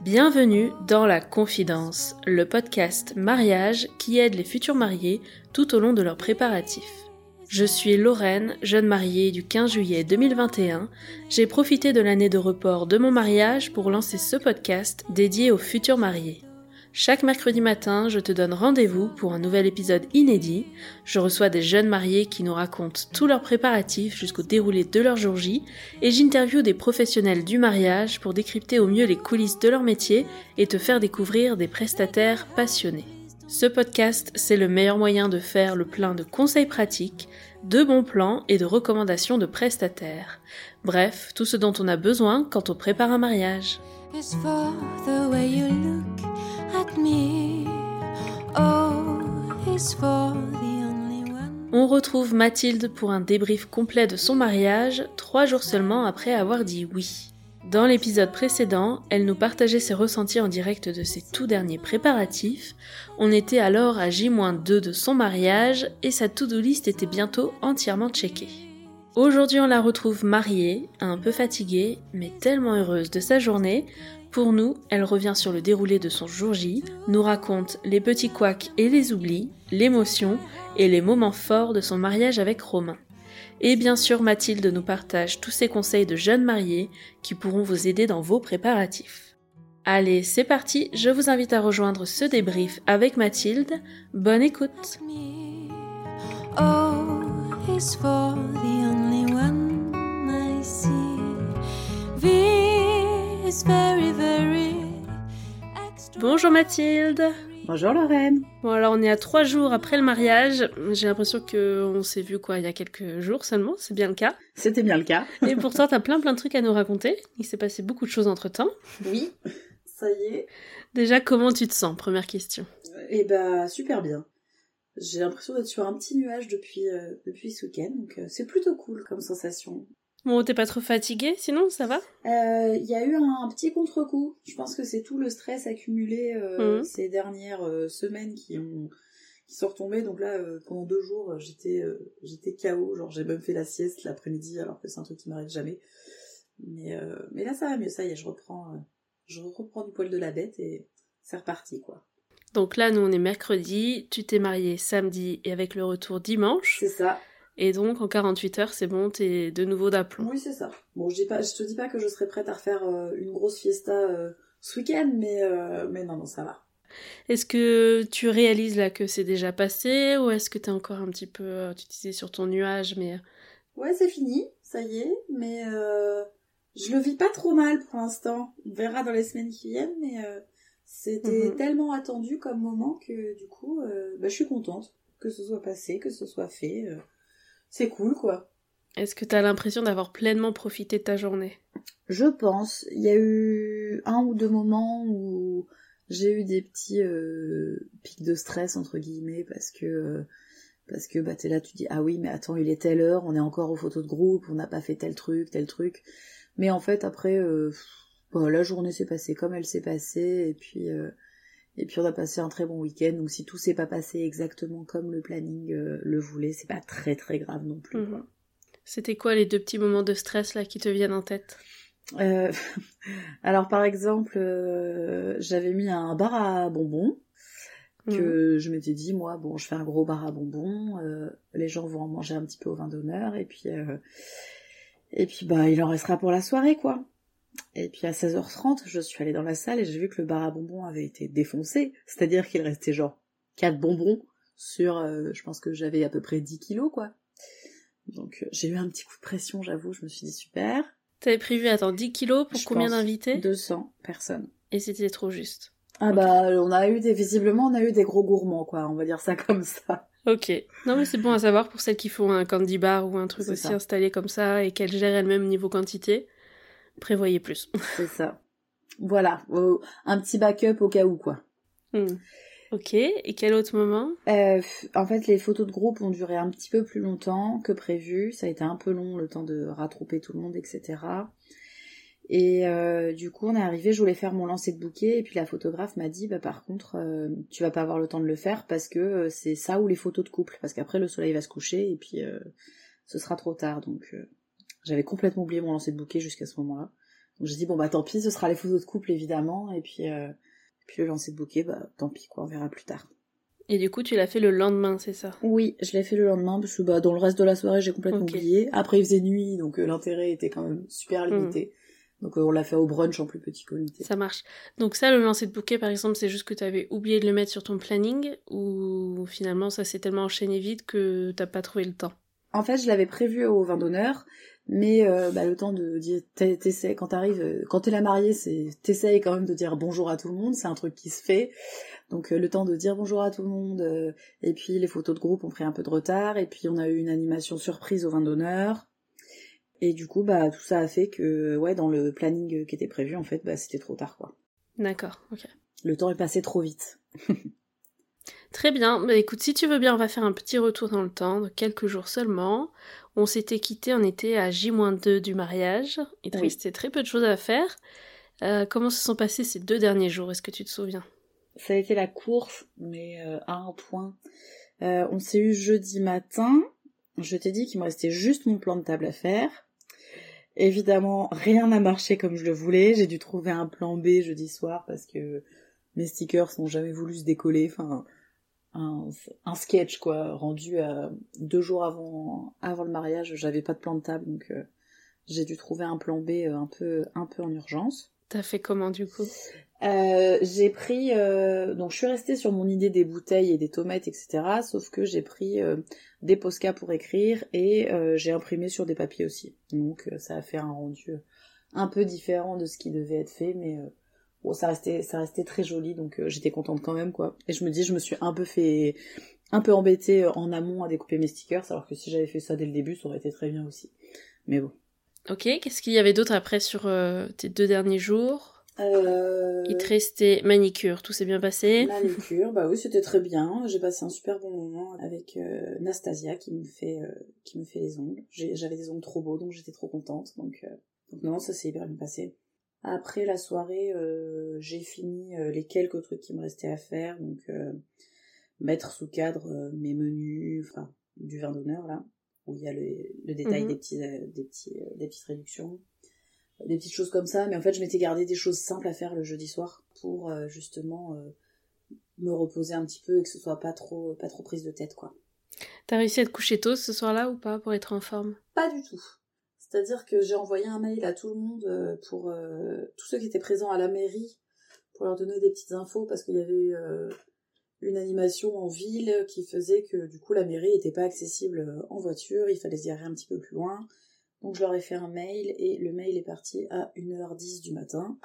Bienvenue dans La Confidence, le podcast mariage qui aide les futurs mariés tout au long de leurs préparatifs. Je suis Lorraine, jeune mariée du 15 juillet 2021. J'ai profité de l'année de report de mon mariage pour lancer ce podcast dédié aux futurs mariés. Chaque mercredi matin, je te donne rendez-vous pour un nouvel épisode inédit. Je reçois des jeunes mariés qui nous racontent tous leurs préparatifs jusqu'au déroulé de leur jour J et j'interviewe des professionnels du mariage pour décrypter au mieux les coulisses de leur métier et te faire découvrir des prestataires passionnés. Ce podcast, c'est le meilleur moyen de faire le plein de conseils pratiques, de bons plans et de recommandations de prestataires. Bref, tout ce dont on a besoin quand on prépare un mariage. On retrouve Mathilde pour un débrief complet de son mariage, trois jours seulement après avoir dit oui. Dans l'épisode précédent, elle nous partageait ses ressentis en direct de ses tout derniers préparatifs. On était alors à J-2 de son mariage et sa to-do list était bientôt entièrement checkée. Aujourd'hui, on la retrouve mariée, un peu fatiguée, mais tellement heureuse de sa journée. Pour nous, elle revient sur le déroulé de son jour J, nous raconte les petits couacs et les oublis, l'émotion et les moments forts de son mariage avec Romain. Et bien sûr, Mathilde nous partage tous ses conseils de jeunes mariés qui pourront vous aider dans vos préparatifs. Allez, c'est parti, je vous invite à rejoindre ce débrief avec Mathilde. Bonne écoute. V is very, very extra. Bonjour Mathilde Bonjour Lorraine. Bon alors on est à trois jours après le mariage, j'ai l'impression que on s'est vu quoi il y a quelques jours seulement, c'est bien le cas. C'était bien le cas. Et pourtant t'as plein plein de trucs à nous raconter, il s'est passé beaucoup de choses entre temps. Oui, ça y est. Déjà comment tu te sens? Première question. Et bah super bien. J'ai l'impression d'être sur un petit nuage depuis euh, depuis ce week-end, donc euh, c'est plutôt cool comme sensation. Bon t'es pas trop fatiguée sinon ça va? Euh, Il y a eu un, petit contre-coup. Je pense que c'est tout le stress accumulé euh, Mhm. ces dernières euh, semaines qui ont qui sont retombées. Donc là, pendant deux jours, j'étais j'étais KO. Genre j'ai même fait la sieste l'après-midi, alors que c'est un truc qui m'arrive jamais. Mais mais là ça va mieux. Ça y est, je reprends je reprends du poil de la bête et c'est reparti quoi. Donc là nous on est mercredi, tu t'es mariée samedi et avec le retour dimanche. C'est ça. Et donc en 48 heures c'est bon, t'es de nouveau d'aplomb. Oui, c'est ça. Bon, je dis pas, je te dis pas que je serais prête à refaire euh, une grosse fiesta euh, ce week-end, mais euh, mais non, non, ça va. Est-ce que tu réalises là que c'est déjà passé ou est-ce que t'es encore un petit peu, tu disais sur ton nuage mais... Ouais, c'est fini, ça y est, mais je le vis pas trop mal pour l'instant. On verra dans les semaines qui viennent, mais c'était Mhm. tellement attendu comme moment que du coup, bah, je suis contente que ce soit passé, que ce soit fait. C'est cool, quoi. Est-ce que t'as l'impression d'avoir pleinement profité de ta journée? Je pense. Il y a eu un ou deux moments où j'ai eu des petits euh, pics de stress entre guillemets parce que euh, parce que bah t'es là tu dis ah oui mais attends il est telle heure on est encore aux photos de groupe on n'a pas fait tel truc tel truc mais en fait après euh, bah, la journée s'est passée comme elle s'est passée et puis euh, et puis on a passé un très bon week-end donc si tout s'est pas passé exactement comme le planning euh, le voulait c'est pas très très grave non plus. Mhm. C'était quoi les deux petits moments de stress là qui te viennent en tête? Euh, alors par exemple, euh, j'avais mis un bar à bonbons Mhm. que je m'étais dit moi bon je fais un gros bar à bonbons, euh, les gens vont en manger un petit peu au vin d'honneur et puis et puis bah il en restera pour la soirée quoi. Et puis à 16h30, je suis allée dans la salle et j'ai vu que le bar à bonbons avait été défoncé, c'est-à-dire qu'il restait genre 4 bonbons sur euh, je pense que j'avais à peu près 10 kilos quoi. Donc euh, j'ai eu un petit coup de pression, j'avoue, je me suis dit super. T'avais prévu, attends, 10 kilos pour Je combien d'invités? 200 personnes. Et c'était trop juste. Ah bah on a eu des visiblement on a eu des gros gourmands quoi, on va dire ça comme ça. Ok. Non mais c'est bon à savoir pour celles qui font un candy bar ou un truc aussi ça. installé comme ça et qu'elles gèrent elles-mêmes niveau quantité. Prévoyez plus. C'est ça. Voilà, euh, un petit backup au cas où quoi. Hmm. Ok. Et quel autre moment? Euh, en fait, les photos de groupe ont duré un petit peu plus longtemps que prévu. Ça a été un peu long le temps de rattraper tout le monde, etc. Et euh, du coup, on est arrivé, je voulais faire mon lancer de bouquet, et puis la photographe m'a dit, bah par contre, euh, tu vas pas avoir le temps de le faire parce que euh, c'est ça ou les photos de couple, parce qu'après le soleil va se coucher et puis ce sera trop tard. Donc, J'avais complètement oublié mon lancer de bouquet jusqu'à ce moment-là. Donc j'ai dit bon bah tant pis, ce sera les photos de couple évidemment, et puis euh, puis le lancer de bouquet, bah tant pis quoi, on verra plus tard. Et du coup, tu l'as fait le lendemain, c'est ça? Oui, je l'ai fait le lendemain parce que bah dans le reste de la soirée j'ai complètement oublié. Après il faisait nuit, donc euh, l'intérêt était quand même super limité. Donc euh, on l'a fait au brunch en plus petit comité. Ça marche. Donc ça, le lancer de bouquet, par exemple, c'est juste que tu avais oublié de le mettre sur ton planning ou finalement ça s'est tellement enchaîné vite que t'as pas trouvé le temps? En fait, je l'avais prévu au vin d'honneur, mais euh, bah, le temps de dire, t'es- t'essaies, quand t'arrives, euh, quand t'es la mariée, c'est, t'essayes quand même de dire bonjour à tout le monde, c'est un truc qui se fait. Donc euh, le temps de dire bonjour à tout le monde, euh, et puis les photos de groupe ont pris un peu de retard, et puis on a eu une animation surprise au vin d'honneur. Et du coup, bah tout ça a fait que, ouais, dans le planning qui était prévu, en fait, bah c'était trop tard, quoi. D'accord, ok. Le temps est passé trop vite. Très bien. Bah, écoute, si tu veux bien, on va faire un petit retour dans le temps, de quelques jours seulement. On s'était quitté, on était à J-2 du mariage. Il te Oui. restait très peu de choses à faire. Euh, comment se sont passés ces deux derniers jours? Est-ce que tu te souviens? Ça a été la course, mais euh, à un point. Euh, on s'est eu jeudi matin. Je t'ai dit qu'il me restait juste mon plan de table à faire. Évidemment, rien n'a marché comme je le voulais. J'ai dû trouver un plan B jeudi soir parce que mes stickers n'ont jamais voulu se décoller. Enfin, un, un sketch quoi, rendu à deux jours avant avant le mariage. J'avais pas de plan de table, donc euh, j'ai dû trouver un plan B euh, un peu un peu en urgence. T'as fait comment du coup? Euh, j'ai pris euh, donc je suis restée sur mon idée des bouteilles et des tomates etc sauf que j'ai pris euh, des posca pour écrire et euh, j'ai imprimé sur des papiers aussi donc euh, ça a fait un rendu un peu différent de ce qui devait être fait mais euh, bon ça restait ça restait très joli donc euh, j'étais contente quand même quoi et je me dis je me suis un peu fait un peu embêtée en amont à découper mes stickers alors que si j'avais fait ça dès le début ça aurait été très bien aussi mais bon Ok, qu'est-ce qu'il y avait d'autre après sur euh, tes deux derniers jours? Euh... Il te restait manicure, tout s'est bien passé? Manicure, bah oui, c'était très bien. J'ai passé un super bon moment avec euh, Nastasia qui me fait euh, qui me fait les ongles. J'avais des ongles trop beaux, donc j'étais trop contente. Donc, euh, donc non, ça s'est hyper bien passé. Après la soirée, euh, j'ai fini euh, les quelques trucs qui me restaient à faire, donc euh, mettre sous cadre euh, mes menus, enfin du vin d'honneur là, où il y a le, le détail Mhm. des petits des petits des petites réductions des petites choses comme ça, mais en fait je m'étais gardé des choses simples à faire le jeudi soir pour justement me reposer un petit peu et que ce soit pas trop pas trop prise de tête quoi. T'as réussi à te coucher tôt ce soir-là ou pas pour être en forme? Pas du tout. C'est-à-dire que j'ai envoyé un mail à tout le monde euh, pour euh, tous ceux qui étaient présents à la mairie pour leur donner des petites infos parce qu'il y avait eu euh, une animation en ville qui faisait que du coup la mairie était pas accessible en voiture, il fallait se garer un petit peu plus loin. Donc je leur ai fait un mail et le mail est parti à 1h10 du matin.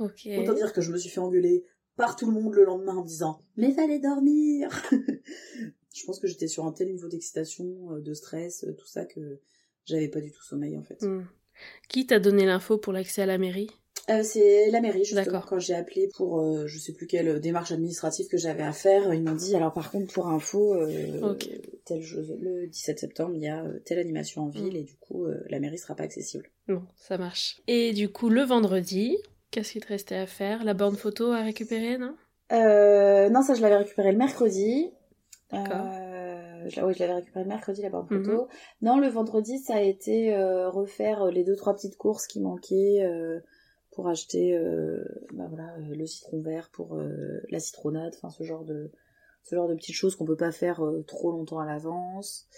Ok. Autant dire que je me suis fait engueuler par tout le monde le lendemain en me disant Mais fallait dormir Je pense que j'étais sur un tel niveau d'excitation, de stress, tout ça que j'avais pas du tout sommeil en fait. Hmm. Qui t'a donné l'info pour l'accès à la mairie? Euh, c'est la mairie justement D'accord. quand j'ai appelé pour euh, je sais plus quelle démarche administrative que j'avais à faire, ils m'ont dit alors par contre pour info euh, telle chose- le 17 septembre il y a euh, telle animation en ville Mm. et du coup la mairie sera pas accessible. Bon, ça marche. Et du coup, le vendredi, qu'est-ce qu'il te restait à faire? La borne photo à récupérer, non? Non, ça je l'avais récupéré le mercredi. D'accord. Euh, je, oui, je l'avais récupéré mercredi la borne Mhm. photo. Non, le vendredi, ça a été euh, refaire les deux trois petites courses qui manquaient euh, pour acheter, euh, bah voilà, euh, le citron vert pour euh, la citronnade, enfin ce genre de ce genre de petites choses qu'on peut pas faire euh, trop longtemps à l'avance.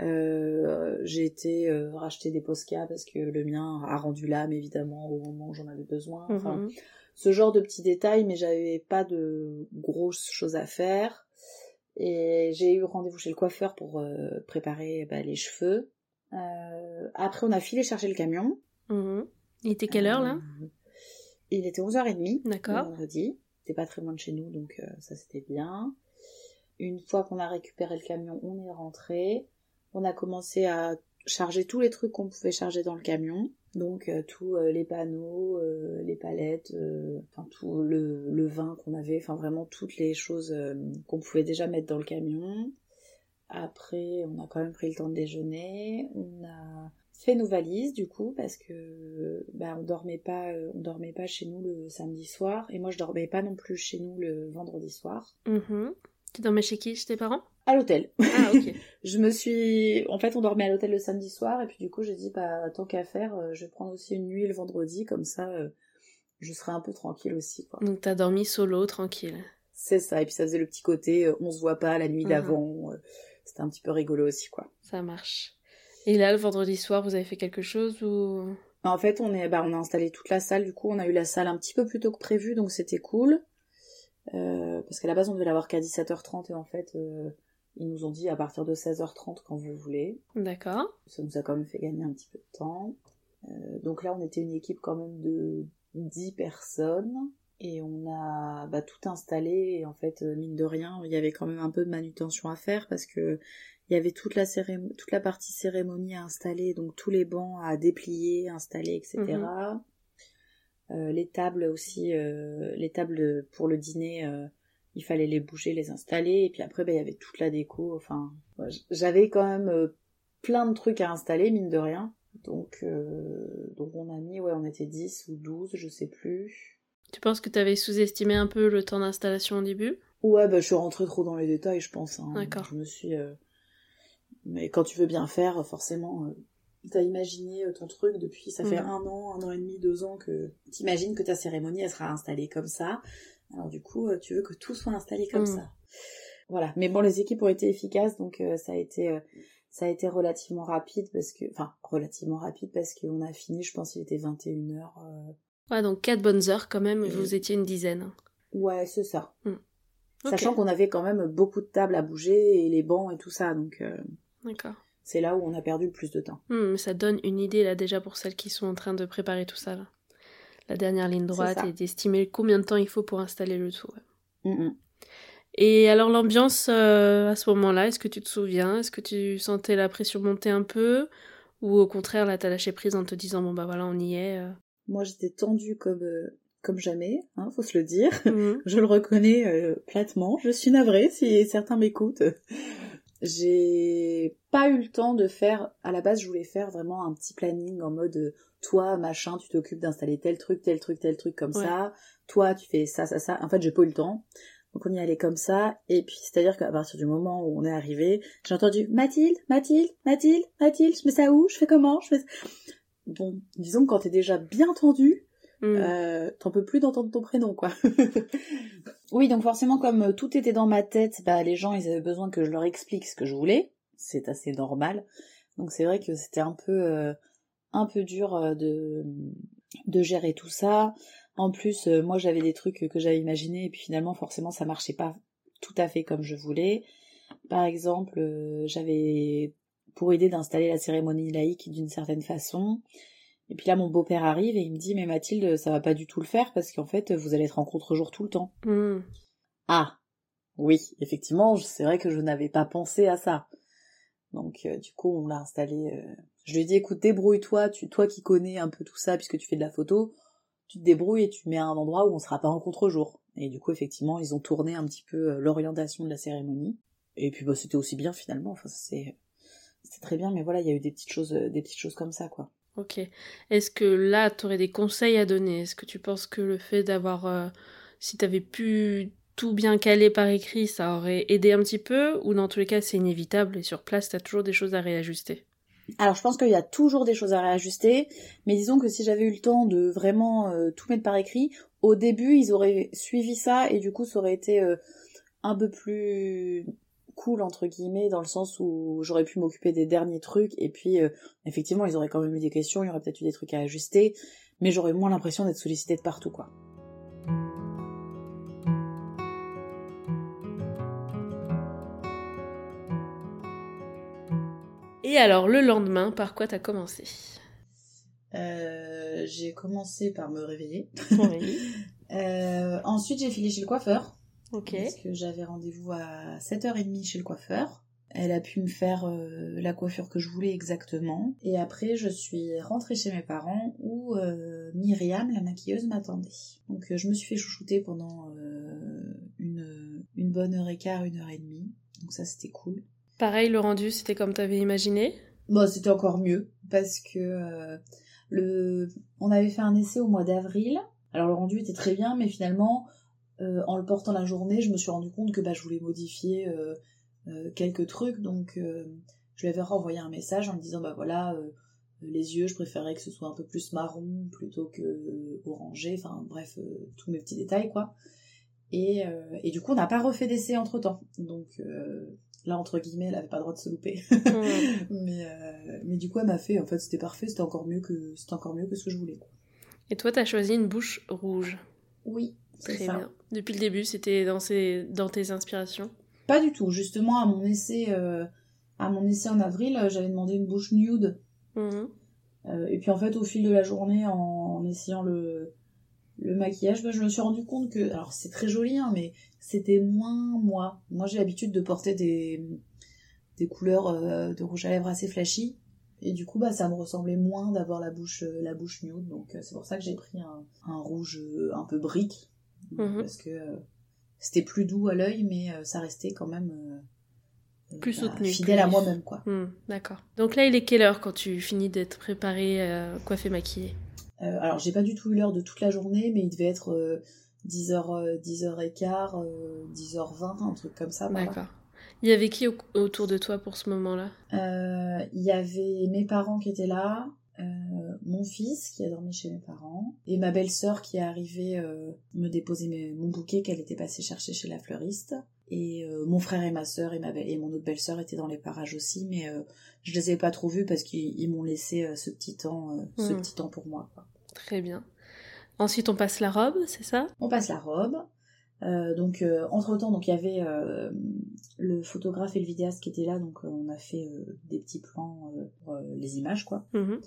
Euh, j'ai été euh, racheter des Posca parce que le mien a rendu l'âme évidemment au moment où j'en avais besoin. Enfin, Mhm. ce genre de petits détails, mais j'avais pas de grosses choses à faire. Et j'ai eu rendez-vous chez le coiffeur pour euh, préparer bah, les cheveux. Euh, après, on a filé chercher le camion. Mhm. Il était quelle heure là? Euh, Il était 11h30 le D'accord. vendredi. C'était pas très loin de chez nous, donc euh, ça c'était bien. Une fois qu'on a récupéré le camion, on est rentré. On a commencé à charger tous les trucs qu'on pouvait charger dans le camion. Donc euh, tous euh, les panneaux, euh, les palettes, enfin tout le, vin qu'on avait, enfin vraiment toutes les choses qu'on pouvait déjà mettre dans le camion. Après, on a quand même pris le temps de déjeuner. On a fait nos valises du coup parce que bah, on dormait pas, on dormait pas chez nous le samedi soir et moi je dormais pas non plus chez nous le vendredi soir. Mhm. Tu dormais chez qui Chez tes parents? À l'hôtel. Ah, ok. je me suis... En fait, on dormait à l'hôtel le samedi soir, et puis du coup, j'ai dit, bah, tant qu'à faire, euh, je vais prendre aussi une nuit le vendredi, comme ça, euh, je serai un peu tranquille aussi, quoi. Donc t'as dormi solo, tranquille. C'est ça, et puis ça faisait le petit côté, euh, on se voit pas la nuit Mhm. d'avant, euh, c'était un petit peu rigolo aussi, quoi. Ça marche. Et là, le vendredi soir, vous avez fait quelque chose ou... En fait, on, est, bah, on a installé toute la salle, du coup, on a eu la salle un petit peu plus tôt que prévu, donc c'était cool. Euh, parce qu'à la base, on devait l'avoir qu'à 17h30, et en fait, euh, ils nous ont dit à partir de 16h30 quand vous voulez. D'accord. Ça nous a quand même fait gagner un petit peu de temps. Euh, donc là, on était une équipe quand même de 10 personnes. Et on a bah, tout installé. Et en fait, euh, mine de rien, il y avait quand même un peu de manutention à faire parce que il y avait toute la, toute la partie cérémonie à installer, donc tous les bancs à déplier, installer, etc. les tables aussi, euh, les tables pour le dîner, euh, il fallait les bouger, les installer. Et puis après, bah, il y avait toute la déco. Enfin, ouais, j'avais quand même euh, plein de trucs à installer, mine de rien. Donc, euh, donc on a mis, ouais, on était 10 ou 12, je sais plus. Tu penses que t'avais sous-estimé un peu le temps d'installation au début? Ouais, bah, je suis rentrée trop dans les détails, je pense. hein. D'accord. Je me suis. euh, Mais quand tu veux bien faire, forcément, euh, t'as imaginé euh, ton truc depuis. Ça fait Mhm. un an, un an et demi, deux ans que t'imagines que ta cérémonie, elle sera installée comme ça. Alors, du coup, euh, tu veux que tout soit installé comme Mhm. ça. Voilà. Mais bon, les équipes ont été efficaces, donc euh, ça a été. euh, Ça a été relativement rapide parce que, enfin, relativement rapide parce qu'on a fini, je pense, il était 21h. Ouais, donc 4 bonnes heures quand même, vous étiez une dizaine. Ouais, c'est ça. Sachant qu'on avait quand même beaucoup de tables à bouger et les bancs et tout ça, donc euh, D'accord. C'est là où on a perdu le plus de temps. Hmm, ça donne une idée là déjà pour celles qui sont en train de préparer tout ça là. La dernière ligne droite et d'estimer combien de temps il faut pour installer le tout. ouais. Et alors l'ambiance euh, à ce moment-là, est-ce que tu te souviens? Est-ce que tu sentais la pression monter un peu? Ou au contraire là t'as lâché prise en te disant bon bah voilà on y est euh. Moi, j'étais tendue comme, euh, comme jamais, hein, faut se le dire. Mhm. Je le reconnais platement. Je suis navrée si certains m'écoutent. J'ai pas eu le temps de faire. À la base, je voulais faire vraiment un petit planning en mode euh, toi, machin, tu t'occupes d'installer tel truc, tel truc, tel truc comme Ouais. ça. Toi, tu fais ça, ça, ça. En fait, j'ai pas eu le temps. Donc on y allait comme ça. Et puis, c'est-à-dire qu'à partir du moment où on est arrivé, j'ai entendu Mathilde, Mathilde, Mathilde, Mathilde, je mets ça où? Je fais comment Je fais... Bon, disons que quand t'es déjà bien tendu, Hmm. euh, t'en peux plus d'entendre ton prénom, quoi. oui, donc forcément, comme euh, tout était dans ma tête, bah, les gens, ils avaient besoin que je leur explique ce que je voulais. C'est assez normal. Donc c'est vrai que c'était un peu, euh, un peu dur de, de gérer tout ça. En plus, euh, moi, j'avais des trucs que j'avais imaginés, et puis finalement, forcément, ça marchait pas tout à fait comme je voulais. Par exemple, j'avais pour aider d'installer la cérémonie laïque d'une certaine façon. Et puis là, mon beau-père arrive et il me dit, mais Mathilde, ça va pas du tout le faire parce qu'en fait, vous allez être en contre-jour tout le temps. Hmm. Ah, oui, effectivement, c'est vrai que je n'avais pas pensé à ça. Donc, euh, du coup, on l'a installé. euh, Je lui ai dit, écoute, débrouille-toi, tu, toi qui connais un peu tout ça puisque tu fais de la photo, tu te débrouilles et tu mets à un endroit où on sera pas en contre-jour. Et du coup, effectivement, ils ont tourné un petit peu euh, l'orientation de la cérémonie. Et puis, bah, c'était aussi bien finalement. Enfin, c'est, c'était très bien, mais voilà, il y a eu des petites choses, des petites choses comme ça, quoi. Ok. Est-ce que là, tu aurais des conseils à donner? Est-ce que tu penses que le fait d'avoir... euh, si tu avais pu tout bien caler par écrit, ça aurait aidé un petit peu? Ou dans tous les cas, c'est inévitable et sur place, tu as toujours des choses à réajuster? Alors je pense qu'il y a toujours des choses à réajuster, mais disons que si j'avais eu le temps de vraiment euh, tout mettre par écrit, au début ils auraient suivi ça et du coup ça aurait été euh, un peu plus cool entre guillemets dans le sens où j'aurais pu m'occuper des derniers trucs et puis euh, effectivement ils auraient quand même eu des questions, il y aurait peut-être eu des trucs à ajuster, mais j'aurais moins l'impression d'être sollicitée de partout quoi. Et alors, le lendemain, par quoi t'as commencé? Euh, j'ai commencé par me réveiller. Oui. Euh, ensuite j'ai filé chez le coiffeur. Ok. Parce que j'avais rendez-vous à 7h30 chez le coiffeur. Elle a pu me faire euh, la coiffure que je voulais exactement. Et après, je suis rentrée chez mes parents où euh, Myriam, la maquilleuse, m'attendait. Donc euh, je me suis fait chouchouter pendant une, une bonne heure et quart, une heure et demie. Donc ça, c'était cool. Pareil, le rendu, c'était comme t'avais imaginé? Bon, c'était encore mieux parce que le, on avait fait un essai au mois d'avril. Alors le rendu était très bien, mais finalement, en le portant la journée, je me suis rendu compte que bah, je voulais modifier euh, euh, quelques trucs, donc je lui avais renvoyé un message en me disant bah voilà, les yeux, je préférais que ce soit un peu plus marron plutôt que orangé, enfin bref, tous mes petits détails quoi. Et, et du coup, on n'a pas refait d'essai entre temps, donc là entre guillemets, elle avait pas le droit de se louper. mais, mais du coup, elle m'a fait, en fait, c'était parfait, c'était encore mieux que c'était encore mieux que ce que je voulais. Quoi. Et toi, t'as choisi une bouche rouge. Oui, Très bien. Depuis le début, c'était dans, dans tes inspirations Pas du tout. Justement, à mon essai, euh, à mon essai en avril, euh, j'avais demandé une bouche nude. Mhm. Euh, et puis en fait, au fil de la journée, en, essayant le, le maquillage, bah, je me suis rendu compte que, alors c'est très joli, hein, mais c'était moins moi. Moi, j'ai l'habitude de porter des, des couleurs de rouge à lèvres assez flashy. Et du coup, bah, ça me ressemblait moins d'avoir la bouche, la bouche nude. Donc, c'est pour ça que j'ai pris un, un, rouge un peu brique, Mhm. parce que euh, c'était plus doux à l'œil, mais euh, ça restait quand même euh, plus bah, soutenu, fidèle à moi-même, quoi. Hmm, d'accord. Donc là, il est quelle heure quand tu finis d'être préparé, coiffé, maquillé Alors, j'ai pas du tout eu l'heure de toute la journée, mais il devait être 10h, 10h15, 10h20, un truc comme ça. D'accord. Il y avait qui autour de toi pour ce moment-là? Il y avait mes parents qui étaient là, euh, mon fils qui a dormi chez mes parents et ma belle-sœur qui est arrivée euh, me déposer mon bouquet qu'elle était passée chercher chez la fleuriste. Et euh, mon frère et ma sœur et ma et mon autre belle-sœur étaient dans les parages aussi mais je les ai pas trop vus parce qu'ils m'ont laissé ce petit temps ce hmm. petit temps pour moi très bien. Ensuite on passe la robe c'est ça? On passe la robe donc entre temps donc il y avait le photographe et le vidéaste qui étaient là. Donc on a fait des petits plans pour les images quoi. Mhm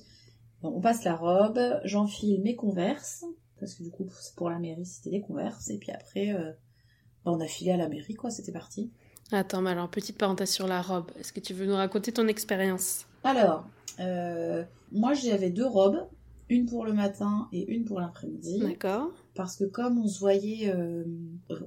on passe la robe, j'enfile mes converses, parce que du coup, pour la mairie, c'était des converses, et puis après, euh, bah, on a filé à la mairie, quoi, c'était parti. Attends, mais alors, petite parenthèse sur la robe, est-ce que tu veux nous raconter ton expérience? Alors, euh, moi j'avais deux robes, une pour le matin et une pour l'après-midi. D'accord. Parce que comme on se voyait, euh,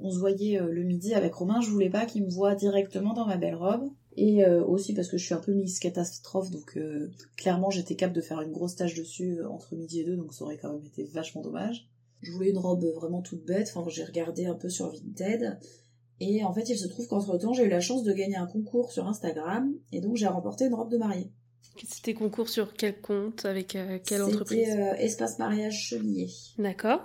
on se voyait le midi avec Romain, je voulais pas qu'il me voie directement dans ma belle robe. Et euh, aussi parce que je suis un peu Miss Catastrophe, donc euh, clairement j'étais capable de faire une grosse tâche dessus euh, entre midi et deux, donc ça aurait quand même été vachement dommage. Je voulais une robe vraiment toute bête, enfin j'ai regardé un peu sur Vinted, et en fait il se trouve qu'entre temps j'ai eu la chance de gagner un concours sur Instagram, et donc j'ai remporté une robe de mariée. C'était concours sur quel compte, avec quelle entreprise C'était Espace Mariage Chevillé. D'accord.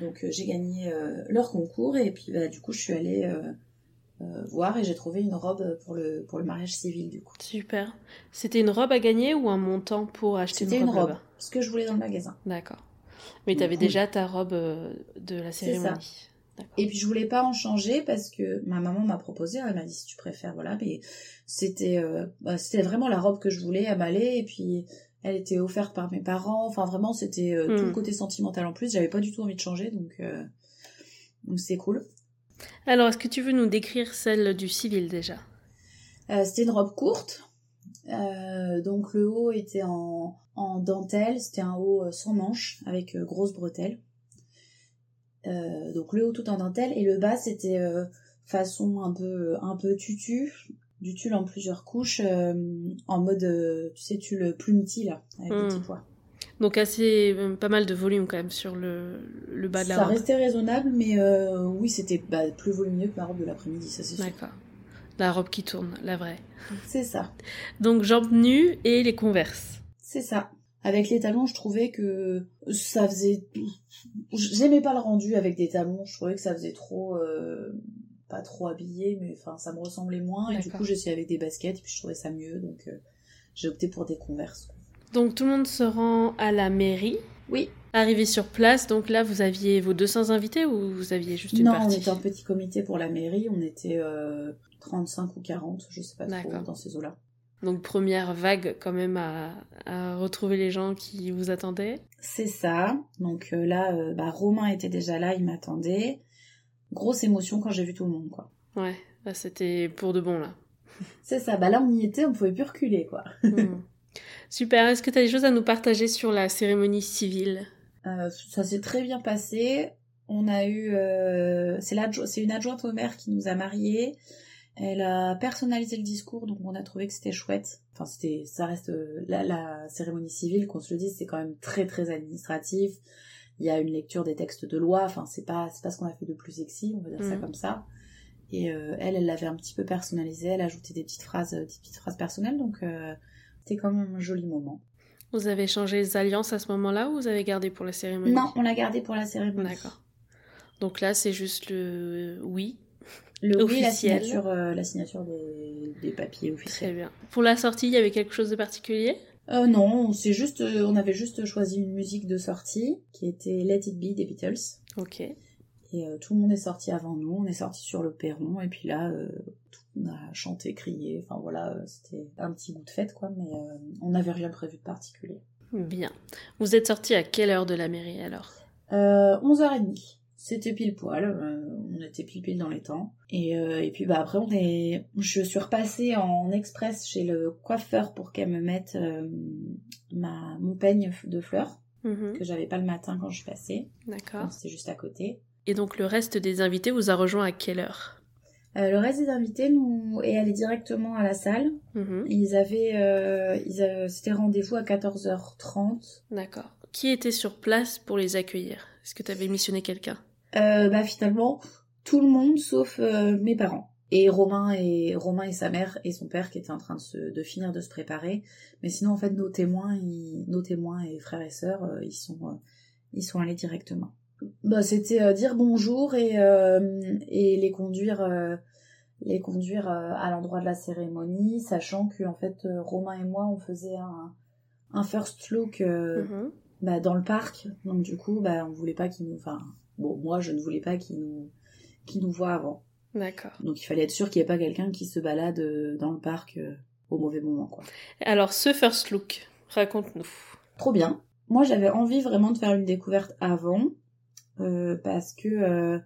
Donc j'ai gagné leur concours, et puis bah, du coup je suis allée euh, voir et j'ai trouvé une robe pour le, pour le mariage civil du coup. Super. C'était une robe à gagner ou un montant pour acheter une robe C'était une robe, ce que je voulais dans le magasin. D'accord. Mais tu avais déjà ta robe euh, de la cérémonie. Et puis je voulais pas en changer parce que ma maman m'a proposé, elle m'a dit si tu préfères, voilà, mais c'était euh, bah, c'était vraiment la robe que je voulais, à m'aller et puis elle était offerte par mes parents, enfin vraiment c'était tout le hmm. côté sentimental en plus, j'avais pas du tout envie de changer donc donc c'est cool. Alors, est-ce que tu veux nous décrire celle du civil déjà? Euh, C'était une robe courte. Euh, donc le haut était en, dentelle, c'était un haut euh, sans manches avec grosses bretelles. Donc le haut tout en dentelle et le bas c'était façon un peu un peu tutu, du tulle en plusieurs couches en mode tu sais tulle plumetis là avec des hmm. petits pois. Donc assez euh, pas mal de volume quand même sur le, le bas de la robe. Ça restait raisonnable, mais euh, oui, c'était bah, plus volumineux que ma robe de l'après-midi, ça c'est sûr. D'accord. La robe qui tourne, la vraie. C'est ça. Donc jambes nues et les converses. C'est ça. Avec les talons, je trouvais que ça faisait... J'aimais pas le rendu avec des talons, je trouvais que ça faisait trop... Euh, pas trop habillé, mais enfin ça me ressemblait moins, et du coup j'essayais avec des baskets, et puis je trouvais ça mieux, donc j'ai opté pour des converses. Donc tout le monde se rend à la mairie. Oui. Arrivé sur place, donc là vous aviez vos 200 invités ou vous aviez juste une partie Non, on était un petit comité pour la mairie, on était 35 euh, ou 40, je sais pas trop, dans ces eaux-là. Donc première vague quand même à, retrouver les gens qui vous attendaient. C'est ça. Donc euh, là, euh, bah, Romain était déjà là, il m'attendait. Grosse émotion quand j'ai vu tout le monde, quoi. Ouais, c'était pour de bon là. C'est ça. Bah là on y était, on pouvait plus reculer, quoi. Hmm. Super. Est-ce que tu as des choses à nous partager sur la cérémonie civile? Euh, Ça s'est très bien passé. On a eu, euh, c'est une adjointe au maire qui nous a mariés. Elle a personnalisé le discours, donc on a trouvé que c'était chouette. Enfin, c'était, ça reste euh, la, cérémonie civile, qu'on se le dise, c'est quand même très très administratif. il y a une lecture des textes de loi. Enfin, c'est pas, c'est pas ce qu'on a fait de plus sexy, on va dire ça Mhm. comme ça. Et euh, elle, elle l'avait un petit peu personnalisé. Elle ajoutait des petites phrases, euh, des petites phrases personnelles. Donc, euh, c'était quand même un joli moment. Vous avez changé les alliances à ce moment-là ou vous avez gardé pour la cérémonie? Non, on l'a gardé pour la cérémonie. D'accord. Donc là, c'est juste le oui. Le oui, la Officiel. signature, euh, la signature des, des papiers Très officiels. bien. Pour la sortie, il y avait quelque chose de particulier? Euh, non, c'est juste, euh, on avait juste choisi une musique de sortie qui était Let It Be des Beatles. Ok. Et tout le monde est sorti avant nous, on est sorti sur le perron, et puis là, tout le monde a chanté, crié, enfin voilà, c'était un petit goût de fête quoi, mais on n'avait rien prévu de particulier. Bien. Vous êtes sorti à quelle heure de la mairie alors? Euh, 11h30, c'était pile poil, euh, on était pile pile dans les temps. Et, euh, et puis bah après, on est... je suis repassée en express chez le coiffeur pour qu'elle me mette euh, ma... mon peigne de fleurs, Mhm. que j'avais pas le matin quand je suis passée, D'accord. c'était juste à côté. Et donc le reste des invités vous a rejoint à quelle heure? Euh, le reste des invités nous est allé directement à la salle. Mhm. Ils avaient, euh, ils avaient- c'était rendez-vous à 14h30. D'accord. Qui était sur place pour les accueillir? Est-ce que tu avais missionné quelqu'un? Euh, bah finalement, tout le monde sauf euh, mes parents. Et Romain et Romain et sa mère et son père qui étaient en train de, se, de finir de se préparer. Mais sinon, en fait, nos témoins, ils- nos témoins et frères et sœurs, euh, ils sont, ils sont allés directement. Bah, c'était dire bonjour et, et les conduire, les conduire à l'endroit de la cérémonie, sachant que en fait, Romain et moi, on faisait un, un first look Mhm. Bah, dans le parc. Donc du coup, bah, on voulait pas qu'ils nous... Enfin, bon, moi, je ne voulais pas qu'ils nous, qu'ils nous voient avant. D'accord. Donc il fallait être sûr qu'il n'y ait pas quelqu'un qui se balade euh, dans le parc euh, au mauvais moment, quoi. Alors ce first look, raconte-nous. Trop bien. Moi, j'avais envie vraiment de faire une découverte avant, euh, parce que euh,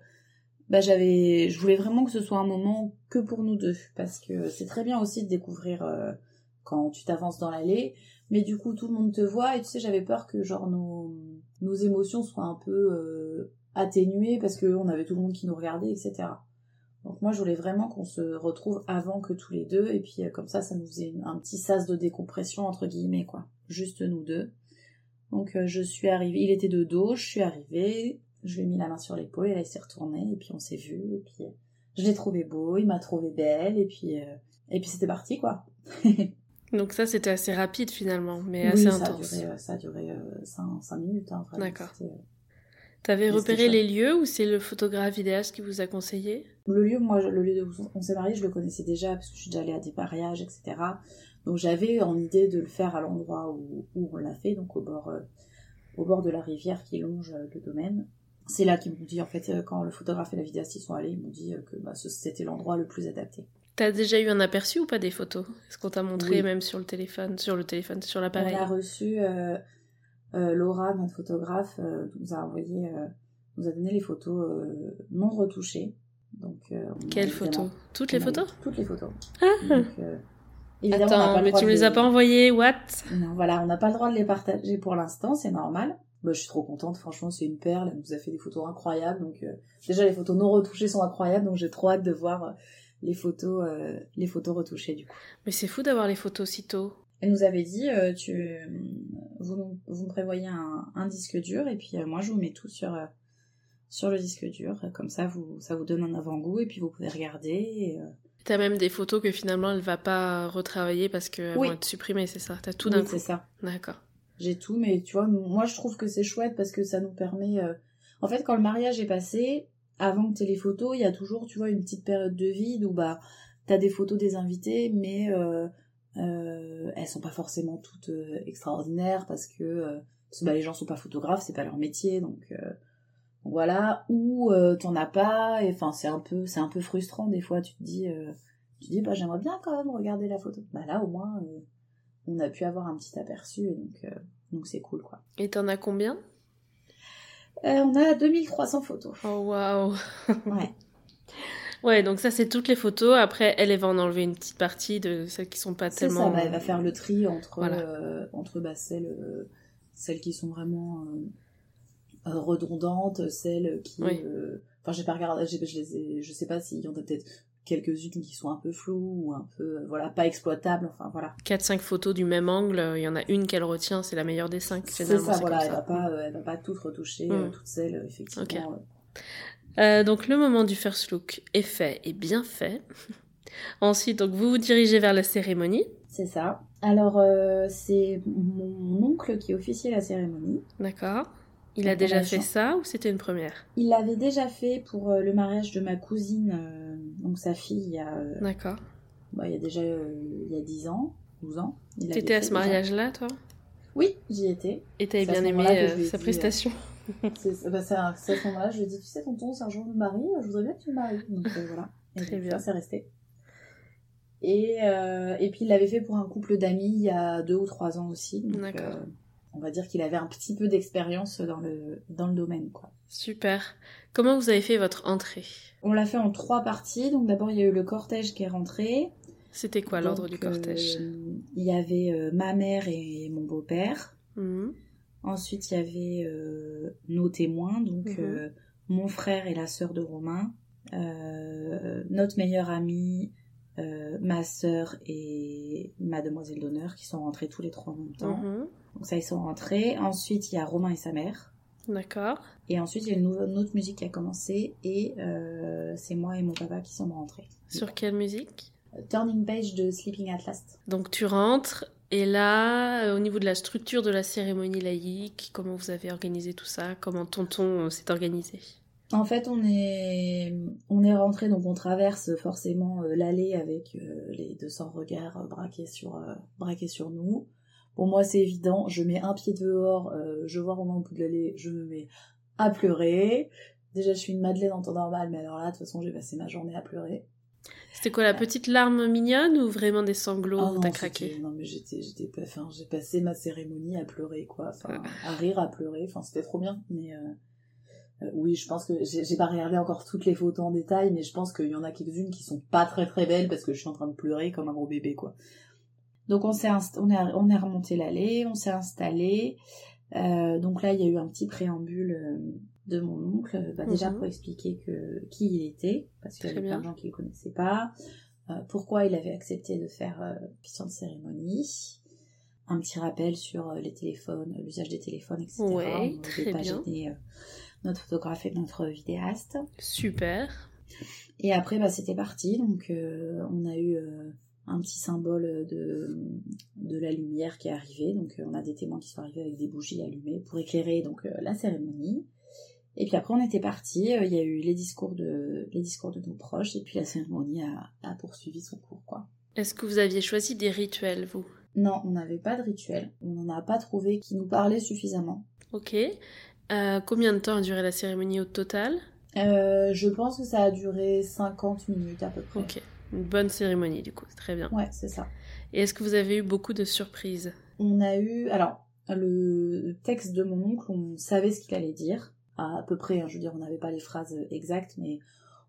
bah, j'avais, je voulais vraiment que ce soit un moment que pour nous deux, parce que c'est très bien aussi de découvrir euh, quand tu t'avances dans l'allée, mais du coup tout le monde te voit et tu sais, j'avais peur que genre nos, nos émotions soient un peu euh, atténuées parce qu'on avait tout le monde qui nous regardait, etc. Donc moi, je voulais vraiment qu'on se retrouve avant que tous les deux, et puis euh, comme ça, ça nous faisait un petit sas de décompression entre guillemets, quoi. Juste nous deux. Donc euh, je suis arrivée, il était de dos, je suis arrivée, je lui ai mis la main sur l'épaule, et là il s'est retourné, et puis on s'est vu, et puis je l'ai trouvé beau, il m'a trouvé belle, et puis et puis c'était parti quoi. Donc ça c'était assez rapide finalement, mais oui, assez ça a intense. duré, euh, ça a duré 5 minutes. Hein. D'accord. Euh, T'avais repéré les lieux ou c'est le photographe vidéaste qui vous a conseillé? Le lieu, moi, le lieu où on s'est marié, je le connaissais déjà parce que je suis déjà allée à des mariages, etc. Donc j'avais en idée de le faire à l'endroit où, où on l'a fait, donc au bord, euh, au bord de la rivière qui longe euh, le domaine. C'est là qu'ils m'ont dit, en fait, euh, quand le photographe et la vidéaste y sont allés, ils m'ont dit euh, que bah, c'était l'endroit le plus adapté. T'as déjà eu un aperçu ou pas des photos? Est-ce qu'on t'a montré Oui. même sur le téléphone, sur le téléphone, sur On l'appareil a reçu, euh, euh, Laura, notre photographe, euh, nous a envoyé, nous a donné les photos non retouchées. Donc, on Quelles photos? Toutes les on photos? eu Toutes les photos. Ah Donc, on Attends, pas mais tu me les as pas envoyées, what? Non, voilà, on n'a pas le droit de les partager pour l'instant, c'est normal. Bah, je suis trop contente, franchement, c'est une perle, elle nous a fait des photos incroyables, donc euh, déjà les photos non retouchées sont incroyables, donc j'ai trop hâte de voir les photos, euh, les photos retouchées du coup. Mais c'est fou d'avoir les photos si tôt. Elle nous avait dit, euh, tu, vous, vous me prévoyez un, un disque dur, et puis euh, moi je vous mets tout sur, sur le disque dur, comme ça vous, ça vous donne un avant-goût, et puis vous pouvez regarder. T'as même des photos que finalement elle va pas retravailler parce qu'elles Oui. vont être supprimées, c'est ça? T'as tout oui, d'un coup. c'est ça. D'accord. J'ai tout, mais tu vois, moi je trouve que c'est chouette parce que ça nous permet. En fait, quand le mariage est passé, avant que tu aies les photos, il y a toujours, tu vois, une petite période de vide où bah t'as des photos des invités, mais euh, euh, elles sont pas forcément toutes euh, extraordinaires parce que, euh, parce que, bah, les gens sont pas photographes, c'est pas leur métier, donc euh, voilà. Ou t'en as pas, et c'est un peu, un peu frustrant des fois. Tu te dis, tu dis, bah j'aimerais bien quand même regarder la photo. Bah là au moins. on a pu avoir un petit aperçu donc donc c'est cool quoi. Et t'en as combien? On a 2300 photos. Oh waouh Ouais. Ouais, donc ça c'est toutes les photos. Après, elle, elle va en enlever une petite partie de celles qui sont pas C'est tellement. ça, bah, elle va faire le tri entre Voilà. euh, entre bah, celles euh, celles qui sont vraiment euh, euh, redondantes, celles qui Oui. euh, enfin j'ai pas regardé, je les ai, je sais pas s'il y en a peut-être quelques-unes qui sont un peu floues ou un peu, euh, voilà, pas exploitables, enfin voilà. 4-5 photos du même angle, il y en a une qu'elle retient, c'est la meilleure des 5. C'est ça, voilà, elle va, pas, euh, elle va pas toutes retoucher, Mm. toutes celles, effectivement. Euh, donc le moment du first look est fait et bien fait. Ensuite, donc vous vous dirigez vers la cérémonie. C'est ça. Alors, euh, c'est mon oncle qui officiait la cérémonie. D'accord. Il a déjà fait ça ou c'était une première? Il l'avait déjà fait pour euh, le mariage de ma cousine, euh, donc sa fille, il y a, euh, D'accord. bah, il y a déjà euh, il y a 10 ans, 12 ans. T'étais à ce mariage-là, toi? Oui, j'y étais. Et t'avais bien aimé euh, ai sa dit, prestation C'est bah, à ce moment-là, je lui ai dit, tu sais, tonton, c'est un jour de mari, je voudrais bien que tu me maries. Donc euh, voilà. Et Très donc, bien. Ça, c'est resté. Et, euh, et puis il l'avait fait pour un couple d'amis il y a deux ou trois ans aussi. D'accord. On va dire qu'il avait un petit peu d'expérience dans le, dans le domaine, quoi. Super. Comment vous avez fait votre entrée? On l'a fait en trois parties. Donc d'abord, il y a eu le cortège qui est rentré. C'était quoi l'ordre du cortège? euh, Il y avait euh, ma mère et mon beau-père. Mhm. Ensuite, il y avait euh, nos témoins, donc Mhm. mon frère et la sœur de Romain, notre meilleure amie, ma sœur et ma demoiselle d'honneur qui sont rentrés tous les trois en même temps. Mhm. Donc ça, ils sont rentrés. Ensuite, il y a Romain et sa mère. D'accord. Et ensuite, il y a une, autre musique qui a commencé et euh, c'est moi et mon papa qui sommes rentrés. Sur quelle musique? Turning Page de Sleeping at Last. Donc tu rentres et là, euh, au niveau de la structure de la cérémonie laïque, comment vous avez organisé tout ça? Comment Tonton euh, s'est organisé? En fait, on est on est rentré, donc on traverse forcément l'allée avec les 200 regards braqués sur braqués sur nous. Pour moi, c'est évident. Je mets un pied dehors, euh, je vois Romain au bout de l'allée, je me mets à pleurer. Déjà, je suis une madeleine en temps normal, mais alors là, de toute façon, j'ai passé ma journée à pleurer. C'était quoi la petite larme mignonne ou vraiment des sanglots Ah où t'as craqué? Non, mais j'étais, j'étais pas, enfin, j'ai passé ma cérémonie à pleurer, quoi. Enfin, Ah. à rire, à pleurer. Enfin, c'était trop bien. Mais, euh, euh, oui, je pense que j'ai, j'ai pas regardé encore toutes les photos en détail, mais je pense qu'il y en a quelques-unes qui sont pas très très belles parce que je suis en train de pleurer comme un gros bébé, quoi. Donc, on s'est, on est, on est remonté l'allée, on s'est installé. Euh, donc là, il y a eu un petit préambule euh, de mon oncle, bah, déjà Mhm. pour expliquer que, qui il était, parce qu'il y avait plein de gens qui le connaissaient pas euh, pourquoi il avait accepté de faire euh, question de cérémonie, un petit rappel sur euh, les téléphones, euh, l'usage des téléphones, etc. Ouais, On ne très pas bien. gêner euh, notre photographe et notre vidéaste. Super. Et après, bah, c'était parti. Donc, euh, on a eu euh, un petit symbole de, de la lumière qui est arrivé. Donc, euh, on a des témoins qui sont arrivés avec des bougies allumées pour éclairer donc euh, la cérémonie. Et puis après, on était parti. Euh, Il y a eu les discours de les discours de nos proches et puis la cérémonie a, a poursuivi son cours, quoi. Est-ce que vous aviez choisi des rituels, vous? Non, on n'avait pas de rituel. On n'en a pas trouvé qui nous parlait suffisamment. Ok. Euh, combien de temps a duré la cérémonie au total? Euh, je pense que ça a duré 50 minutes à peu près. Ok. Une bonne cérémonie, du coup. Très bien. Ouais, c'est ça. Et est-ce que vous avez eu beaucoup de surprises? On a eu, alors, le texte de mon oncle, on savait ce qu'il allait dire, à, peu près, hein, je veux dire, on n'avait pas les phrases exactes, mais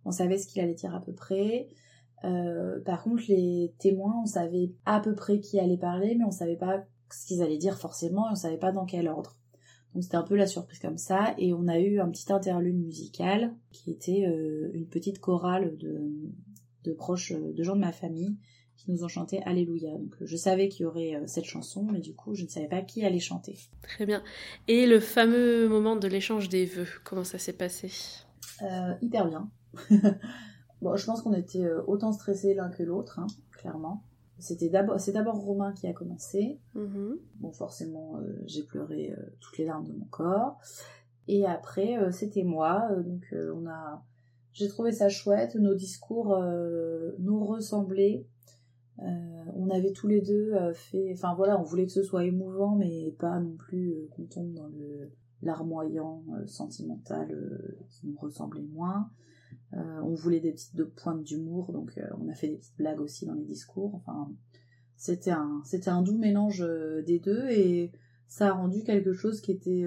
on savait ce qu'il allait dire à peu près. Euh, par contre, les témoins, on savait à peu près qui allait parler, mais on savait pas ce qu'ils allaient dire forcément, et on savait pas dans quel ordre. Donc c'était un peu la surprise comme ça, et on a eu un petit interlude musical qui était euh, une petite chorale de, de proches, euh, de gens de ma famille, qui nous ont chanté Alléluia. Donc euh, je savais qu'il y aurait euh, cette chanson, mais du coup je ne savais pas qui allait chanter. Très bien. Et le fameux moment de l'échange des vœux, comment ça s'est passé? Euh, hyper bien. bon, je pense qu'on était autant stressés l'un que l'autre, hein, clairement. C'était d'abord, c'est d'abord Romain qui a commencé. Mhm. Bon, forcément, euh, j'ai pleuré euh, toutes les larmes de mon corps. Et après, c'était moi. donc, on a, j'ai trouvé ça chouette. Nos discours euh, nous ressemblaient. Euh, on avait tous les deux euh, fait, enfin voilà, on voulait que ce soit émouvant, mais pas non plus qu'on tombe dans le larmoyant sentimental qui nous ressemblait moins. On voulait des petites pointes d'humour, donc euh, on a fait des petites blagues aussi dans les discours. Enfin, c'était un, c'était un doux mélange des deux et ça a rendu quelque chose qui était,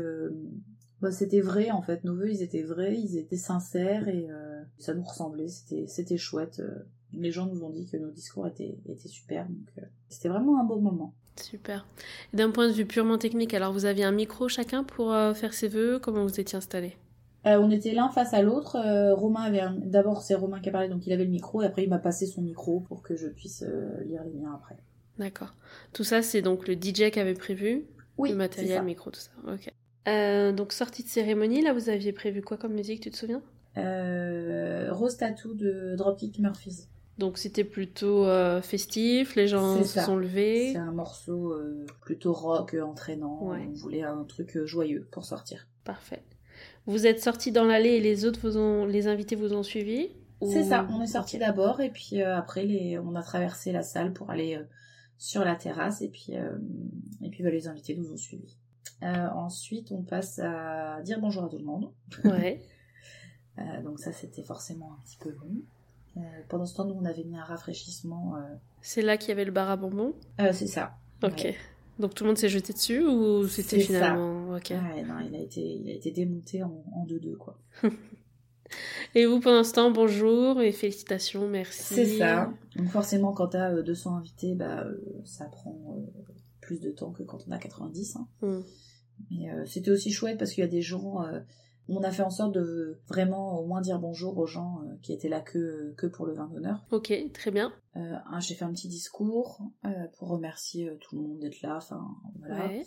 bah, c'était vrai en fait. Nos vœux, ils étaient vrais, ils étaient sincères et euh, ça nous ressemblait. C'était, c'était chouette. euh. Les gens nous ont dit que nos discours étaient, étaient super, donc euh, c'était vraiment un beau moment. Super. Et d'un point de vue purement technique, alors vous aviez un micro chacun pour euh, faire ses vœux Comment vous étiez installés? On était l'un face à l'autre. Romain avait un- d'abord c'est Romain qui a parlé donc il avait le micro et après il m'a passé son micro pour que je puisse lire les miens après. D'accord. Tout ça, c'est donc le DJ qui avait prévu? Oui, le matériel, ça. micro, tout ça. Ok. Euh, donc sortie de cérémonie, là, vous aviez prévu quoi comme musique, tu te souviens? Euh, Rose Tattoo de Dropkick Murphys. Donc c'était plutôt euh, festif, les gens se sont levés. C'est un morceau euh, plutôt rock, entraînant. Ouais. On voulait un truc joyeux pour sortir. Parfait. Vous êtes sortis dans l'allée et les autres vous ont, les invités vous ont suivi ou- C'est ça, on est sorti d'abord et puis euh, après les, on a traversé la salle pour aller sur la terrasse et puis, et puis bah, les invités nous ont suivis. Euh, ensuite, on passe à dire bonjour à tout le monde. Ouais. Euh, donc ça, c'était forcément un petit peu long. Euh, pendant ce temps, nous, on avait mis un rafraîchissement. C'est là qu'il y avait le bar à bonbons. c'est ça. Ok. Ouais. Donc tout le monde s'est jeté dessus ou c'était ça. finalement ok. Ouais, non, il a été, il a été démonté en, en deux deux quoi. Et vous pendant ce temps bonjour et félicitations, merci. C'est ça. Donc forcément, quand t'as euh, 200 invités, bah, ça prend euh, plus de temps que quand on a 90. hein. Hmm. Mais euh, c'était aussi chouette parce qu'il y a des gens. euh, on a fait en sorte de vraiment au moins dire bonjour aux gens euh, qui étaient là que, que pour le vin d'honneur. Ok, très bien. J'ai fait un petit discours pour remercier tout le monde d'être là. Enfin, voilà. Ouais.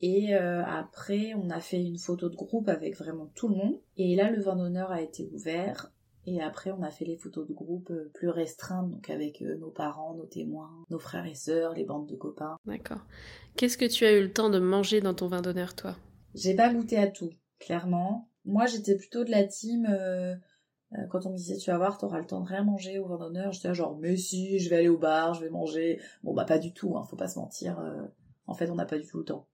Et après, on a fait une photo de groupe avec vraiment tout le monde. Et là, le vin d'honneur a été ouvert. Et après, on a fait les photos de groupe euh, plus restreintes, donc avec euh, nos parents, nos témoins, nos frères et sœurs, les bandes de copains. D'accord. Qu'est-ce que tu as eu le temps de manger dans ton vin d'honneur, toi? J'ai pas goûté à tout, clairement. Moi, j'étais plutôt de la team. euh, euh, quand on me disait, tu vas voir, t'auras le temps de rien manger au vin d'honneur, j'étais genre, mais si, je vais aller au bar, je vais manger. Bon, bah, pas du tout, hein, faut pas se mentir. euh, en fait, on n'a pas du tout le temps.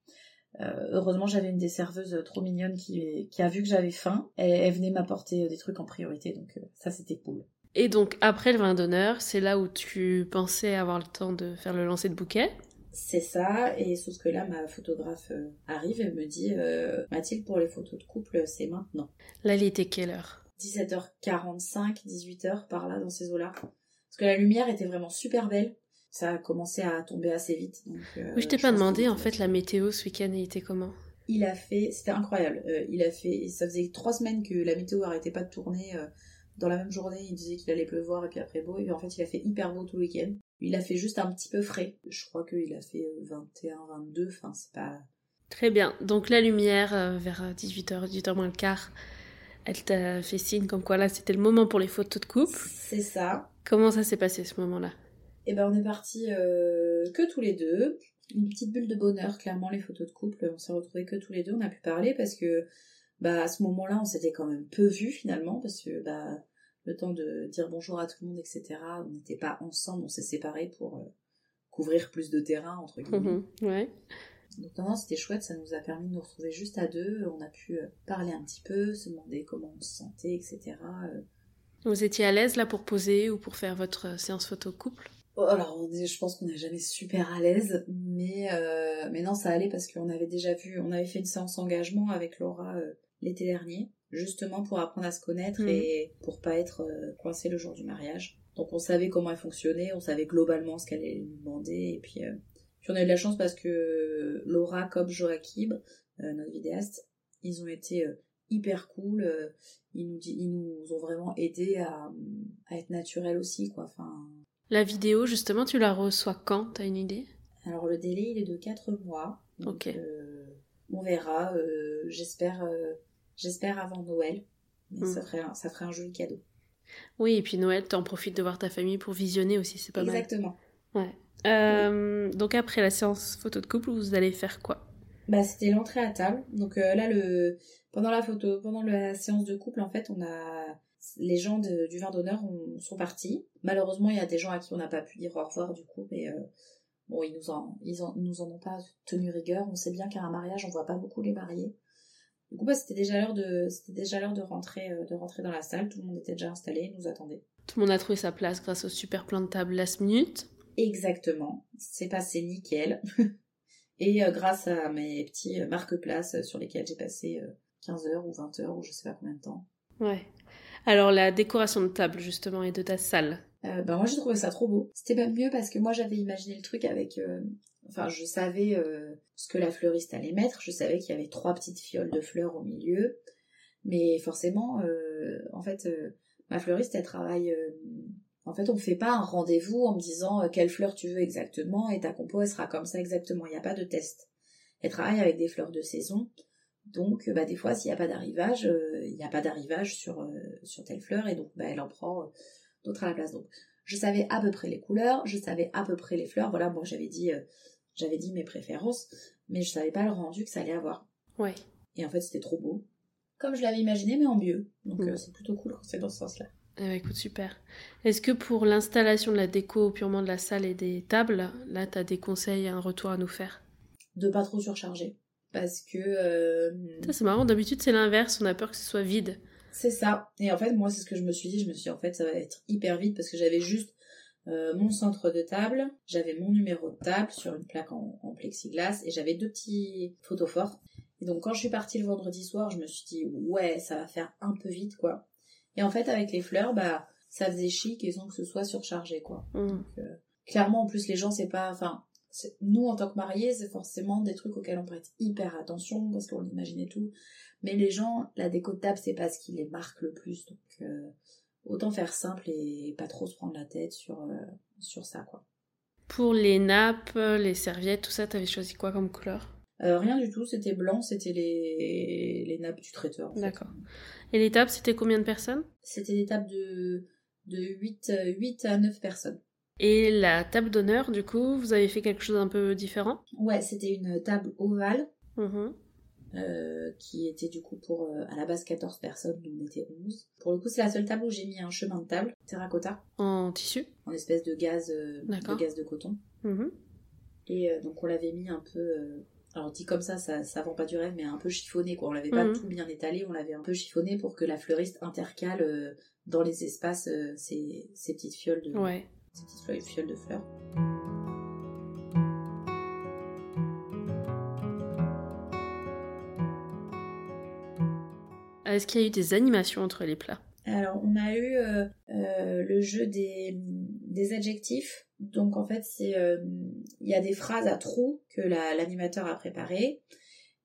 Euh, heureusement, j'avais une des serveuses trop mignonne qui, qui a vu que j'avais faim. Et elle venait m'apporter euh, des trucs en priorité, donc euh, ça, c'était cool. Et donc après le vin d'honneur, c'est là où tu pensais avoir le temps de faire le lancer de bouquet? C'est ça, et sauf que là, ma photographe euh, arrive et me dit, euh, Mathilde, pour les photos de couple, c'est maintenant. Là, il était quelle heure? 17h45, 18h par là dans ces eaux-là. Parce que la lumière était vraiment super belle. Ça a commencé à tomber assez vite. Donc, euh, Oui, je t'ai pas demandé en fait la météo ce week-end était comment? Il a fait, c'était incroyable. Euh, il a fait, ça faisait trois semaines que la météo arrêtait pas de tourner. euh, dans la même journée, il disait qu'il allait pleuvoir et puis après beau. Et puis en fait, il a fait hyper beau tout le week-end. Il a fait juste un petit peu frais. Je crois qu'il a fait euh, 21, 22. Enfin, c'est pas. Très bien. Donc la lumière euh, vers 18h, 18h moins le quart, elle t'a fait signe comme quoi là c'était le moment pour les photos de couple. C'est ça. Comment ça s'est passé ce moment-là? Et ben on est partis euh, que tous les deux. Une petite bulle de bonheur, clairement les photos de couple, on s'est retrouvés que tous les deux, on a pu parler parce que bah à ce moment-là on s'était quand même peu vus finalement parce que bah le temps de dire bonjour à tout le monde etc. On n'était pas ensemble, on s'est séparés pour euh, couvrir plus de terrain entre guillemets. Mhm, Ouais. Donc non, non, c'était chouette, ça nous a permis de nous retrouver juste à deux, on a pu euh, parler un petit peu, se demander comment on se sentait etc. Euh, Vous étiez à l'aise là pour poser ou pour faire votre séance photo couple? Alors, on est- je pense qu'on n'est jamais super à l'aise, mais, euh, mais non, ça allait parce qu'on avait déjà vu, on avait fait une séance engagement avec Laura euh, l'été dernier, justement pour apprendre à se connaître Mhm. et pour pas être euh, coincé le jour du mariage. Donc on savait comment elle fonctionnait, on savait globalement ce qu'elle allait nous demander, et puis, euh, puis on a eu de la chance parce que Laura comme Joachim, euh, notre vidéaste, ils ont été euh, hyper cool, euh, ils, nous, ils nous ont vraiment aidés à, à être naturels aussi, quoi. Enfin, La vidéo justement, tu la reçois quand? T'as une idée? Alors le délai il est de 4 mois. Donc, Ok. euh, on verra. euh, j'espère, euh, j'espère avant Noël. Mais Mm. ça ferait un, ça ferait un joli cadeau. Oui, et puis Noël, t'en profites de voir ta famille pour visionner aussi, c'est pas Exactement. mal. Ouais. Euh, donc après la séance photo de couple, vous allez faire quoi? Bah c'était l'entrée à table. Donc là le pendant la photo, pendant la séance de couple en fait on a les gens de- du vin d'honneur ont- sont partis. Malheureusement il y a des gens à qui on n'a pas pu dire au revoir du coup, mais euh, bon ils nous en ils en, nous en ont pas tenu rigueur. On sait bien qu'à un mariage on voit pas beaucoup les mariés. Du coup bah c'était déjà l'heure de c'était déjà l'heure de rentrer euh, de rentrer dans la salle. Tout le monde était déjà installé, nous attendait. Tout le monde a trouvé sa place grâce au super plein de tables last minute. Exactement, c'est passé nickel. Et euh, grâce à mes petits marque-places sur lesquels j'ai passé euh, 15 heures ou 20 heures ou je sais pas combien de temps. Ouais. Alors la décoration de table justement et de ta salle. Euh, bah moi j'ai trouvé ça trop beau. C'était même mieux parce que moi j'avais imaginé le truc avec... euh, Enfin je savais euh, ce que la fleuriste allait mettre, je savais qu'il y avait trois petites fioles de fleurs au milieu. Mais forcément, en fait, ma fleuriste, elle travaille. en fait, on ne fait pas un rendez-vous en me disant quelle fleur tu veux exactement et ta compo, elle sera comme ça exactement. Il n'y a pas de test. Elle travaille avec des fleurs de saison. Donc, bah, des fois, s'il n'y a pas d'arrivage, il n'y a pas d'arrivage sur, sur telle fleur et donc bah, elle en prend d'autres à la place. Donc, je savais à peu près les couleurs, je savais à peu près les fleurs. Voilà, moi j'avais dit, euh, j'avais dit mes préférences, mais je savais pas le rendu que ça allait avoir. Ouais. Et en fait, c'était trop beau, comme je l'avais imaginé, mais en mieux. Donc mm. euh, c'est plutôt cool quand c'est dans ce sens-là. Eh ben, écoute, super. Est-ce que pour l'installation de la déco purement de la salle et des tables, là, tu as des conseils, un retour à nous faire? De pas trop surcharger. Parce que... Euh... C'est marrant, d'habitude c'est l'inverse, on a peur que ce soit vide. C'est ça. Et en fait, moi, c'est ce que je me suis dit. Je me suis dit, en fait, ça va être hyper vite parce que j'avais juste euh, mon centre de table, j'avais mon numéro de table sur une plaque en, plexiglas et j'avais deux petits photos forts. Et donc, quand je suis partie le vendredi soir, je me suis dit, ouais, ça va faire un peu vite, quoi. Et en fait, avec les fleurs, bah, ça faisait chic et sans que ce soit surchargé, quoi. Mmh. Donc, euh, clairement, en plus, les gens, c'est pas, enfin, nous, en tant que mariés, c'est forcément des trucs auxquels on prête hyper attention parce qu'on imaginait tout. Mais les gens, la déco de table, c'est pas ce qui les marque le plus. Donc, euh, autant faire simple et pas trop se prendre la tête sur, euh, sur ça, quoi. Pour les nappes, les serviettes, tout ça, t'avais choisi quoi comme couleur? Euh, Rien du tout, c'était blanc, c'était les... les nappes du traiteur. D'accord. Et les tables, c'était combien de personnes? C'était des tables de, de 8, 8 à 9 personnes. Et la table d'honneur, du coup, vous avez fait quelque chose un peu différent? Ouais, c'était une table ovale. Mmh euh, qui était du coup pour euh, à la base 14 personnes, nous on était 11. Pour le coup, c'est la seule table où j'ai mis un chemin de table, terracotta. En tissu? En espèce de gaz, euh, de gaz de coton. Mmh Et donc on l'avait mis un peu. alors dit comme ça, ça, ça vend pas du rêve, mais un peu chiffonné quoi. On l'avait pas mmh tout bien étalé, on l'avait un peu chiffonné pour que la fleuriste intercale dans les espaces ces, ces petites fioles de, ouais. Ces petites fioles de fleurs. Est-ce qu'il y a eu des animations entre les plats? Alors, on a eu euh, euh, le jeu des, adjectifs. Donc, en fait, c'est euh, il y a des phrases à trous que l'animateur a préparées.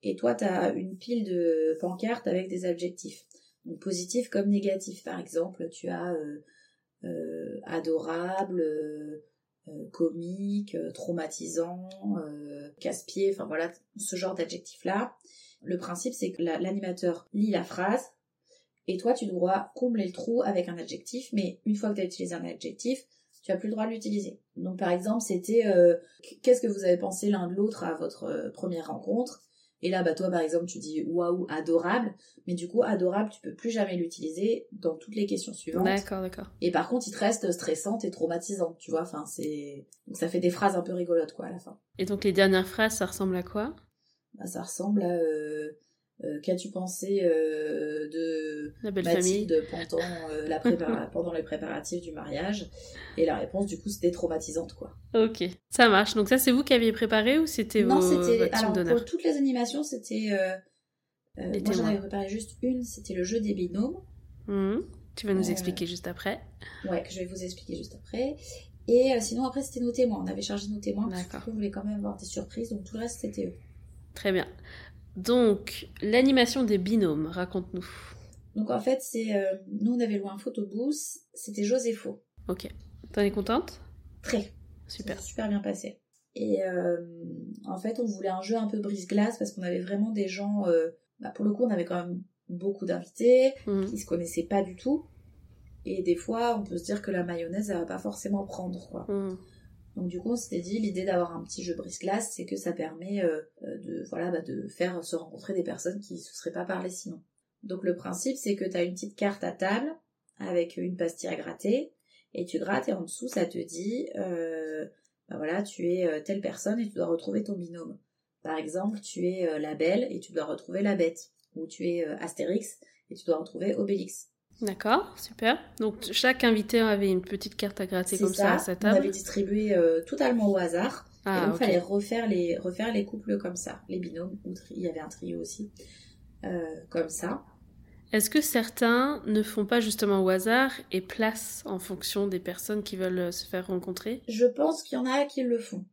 Et toi, tu as une pile de pancartes avec des adjectifs. Donc, positif comme négatif. Par exemple, tu as adorable, comique, traumatisant, casse-pied, enfin voilà, ce genre d'adjectifs-là. Le principe, c'est que l'animateur lit la phrase et toi, tu dois combler le trou avec un adjectif, mais une fois que tu as utilisé un adjectif, tu as plus le droit de l'utiliser. Donc par exemple, c'était euh, qu'est-ce que vous avez pensé l'un de l'autre à votre euh, première rencontre? Et là, bah toi par exemple, tu dis waouh, adorable, mais du coup adorable, tu peux plus jamais l'utiliser dans toutes les questions suivantes. D'accord, d'accord. Et par contre, il te reste stressante et traumatisante, tu vois. Enfin, c'est donc ça fait des phrases un peu rigolotes quoi à la fin. Et donc les dernières phrases, ça ressemble à quoi? Bah, ça ressemble à euh, euh, qu'as-tu pensé euh, de la belle Mathilde pendant, pendant les préparatifs du mariage? Et la réponse, du coup, c'était traumatisante, quoi. Ok, ça marche. Donc ça, c'est vous qui aviez préparé ou c'était Non, c'était... Alors, pour toutes les animations, c'était... moi, j'en avais préparé juste une, c'était le jeu des binômes. Mmh. Tu vas nous expliquer juste après. Ouais, que je vais vous expliquer juste après. Et sinon, après, c'était nos témoins. On avait chargé nos témoins parce qu'on voulait quand même avoir des surprises. Donc, tout le reste, c'était eux. Très bien. Donc, l'animation des binômes, raconte-nous. Donc en fait, c'est euh, nous on avait loué un photobooth, c'était Josépho. Ok. T'en es contente? Très. Super. Super bien passé. Et euh, en fait, on voulait un jeu un peu brise-glace parce qu'on avait vraiment des gens. Euh, bah, pour le coup, on avait quand même beaucoup d'invités mmh. qui se connaissaient pas du tout. Et des fois, on peut se dire que la mayonnaise, elle va pas forcément prendre, quoi. Mmh. Donc du coup, on s'était dit l'idée d'avoir un petit jeu brise-glace, c'est que ça permet euh, euh, de voilà bah, de faire se rencontrer des personnes qui se seraient pas parlé sinon. Donc le principe, c'est que tu as une petite carte à table avec une pastille à gratter et tu grattes et en dessous ça te dit euh, bah voilà tu es telle personne et tu dois retrouver ton binôme. Par exemple, tu es la belle et tu dois retrouver la bête ou tu es Astérix et tu dois retrouver Obélix. D'accord, super. Donc chaque invité avait une petite carte à gratter comme ça, à sa table. On avait distribué euh, totalement au hasard. Ah, et donc il fallait refaire les refaire les couples comme ça, les binômes. Il y avait un trio aussi, euh, comme ça. Est-ce que certains ne font pas justement au hasard et placent en fonction des personnes qui veulent euh, se faire rencontrer? Je pense qu'il y en a qui le font.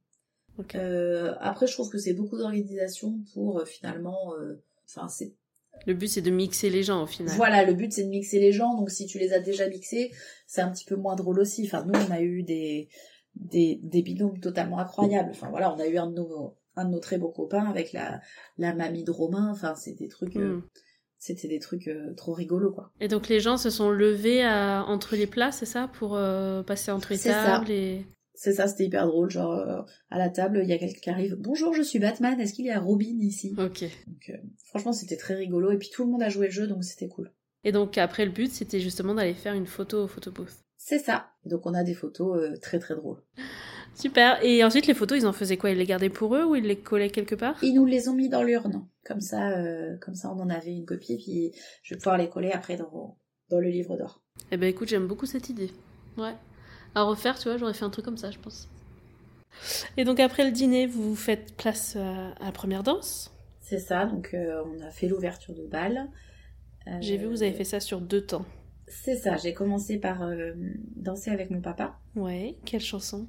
après, je trouve que c'est beaucoup d'organisation pour finalement. Enfin, c'est Le but c'est de mixer les gens au final. Voilà, le but c'est de mixer les gens, donc si tu les as déjà mixés, c'est un petit peu moins drôle aussi. Enfin, nous on a eu des, des, des binômes totalement incroyables. Enfin voilà, on a eu un de nos, un de nos très beaux copains avec la, la mamie de Romain, enfin c'est des trucs... euh, Mm. c'était des trucs euh, trop rigolos quoi. Et donc les gens se sont levés à- entre les plats, c'est ça, pour euh, passer entre les ça. tables et. C'est ça, c'était hyper drôle. Genre, euh, à la table, il y a quelqu'un qui arrive. Bonjour, je suis Batman. Est-ce qu'il y a Robin ici? Ok. Donc, euh, franchement, c'était très rigolo. Et puis, tout le monde a joué le jeu, donc c'était cool. Et donc après le but c'était justement d'aller faire une photo au photo booth. C'est ça. Donc, on a des photos euh, très très drôles. Super. Et ensuite les photos ils en faisaient quoi? Ils les gardaient pour eux ou ils les collaient quelque part? Ils nous les ont mis dans l'urne. Comme ça, comme ça, on en avait une copie. Puis, je vais pouvoir les coller après dans, dans le livre d'or. Eh ben écoute j'aime beaucoup cette idée. Ouais. À refaire tu vois j'aurais fait un truc comme ça je pense. Et donc après le dîner vous faites place à, à la première danse. C'est ça. Donc, euh, on a fait l'ouverture de bal. Euh, J'ai vu vous avez fait ça sur deux temps. C'est ça. J'ai commencé par euh, danser avec mon papa. Ouais. Quelle chanson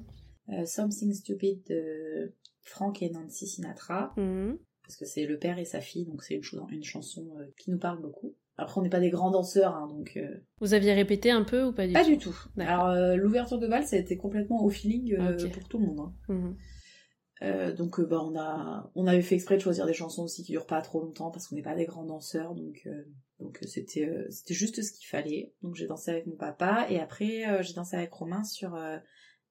Euh, Something Stupid de Frank et Nancy Sinatra. Mhm. parce que c'est le père et sa fille, donc c'est une, chose- une chanson euh, qui nous parle beaucoup. Après, on n'est pas des grands danseurs, hein, donc euh, Vous aviez répété un peu ou pas du pas tout du tout. Alors, euh, l'ouverture de bal, ça a été complètement au feeling euh, pour tout le monde. hein. Mhm. Donc, bah, on a, on avait fait exprès de choisir des chansons aussi qui durent pas trop longtemps parce qu'on n'est pas des grands danseurs, donc, donc c'était, c'était juste ce qu'il fallait. Donc, j'ai dansé avec mon papa et après, j'ai dansé avec Romain sur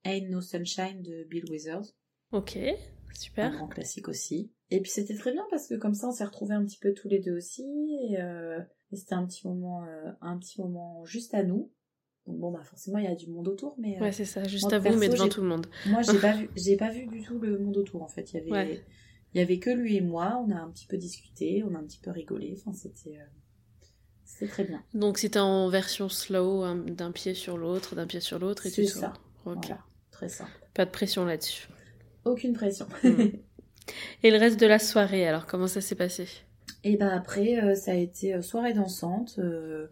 Ain't No Sunshine de Bill Withers. Ok. un Super. grand classique aussi. Et puis c'était très bien parce que comme ça on s'est retrouvés un petit peu tous les deux aussi et, euh, et c'était un petit moment euh, un petit moment juste à nous. Donc bon bah forcément il y a du monde autour mais euh, Ouais, c'est ça, juste à vous, perso, mais devant tout le monde. moi j'ai pas vu j'ai pas vu du tout le monde autour en fait, il y avait Ouais. il y avait que lui et moi, on a un petit peu discuté, on a un petit peu rigolé, enfin c'était euh, c'était très bien. Donc c'était en version slow, hein, d'un pied sur l'autre, d'un pied sur l'autre, et C'est tu ça. Ok. Voilà, très simple. Pas de pression là-dessus. Aucune pression. Mm. Et le reste de la soirée, alors comment ça s'est passé? Et bah après, euh, ça a été euh, soirée dansante. euh,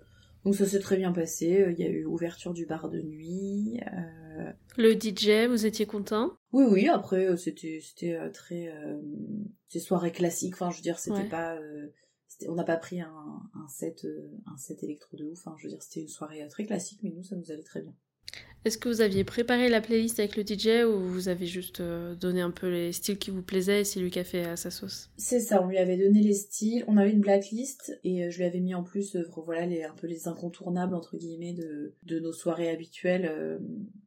donc ça s'est très bien passé. Il y a eu ouverture du bar de nuit. euh, Le DJ, vous étiez content? Oui, oui. Après, c'était c'était très euh, c'était soirée classique. Enfin, je veux dire, c'était Ouais. pas. euh, on n'a pas pris un, un set un set électro de ouf. Enfin, je veux dire, c'était une soirée très classique, mais nous, ça nous allait très bien. Est-ce que vous aviez préparé la playlist avec le DJ ou vous avez juste euh, donné un peu les styles qui vous plaisaient et c'est lui qui a fait à sa sauce? C'est ça, on lui avait donné les styles, on avait une blacklist et euh, je lui avais mis en plus euh, voilà les un peu les incontournables entre guillemets de, de nos soirées habituelles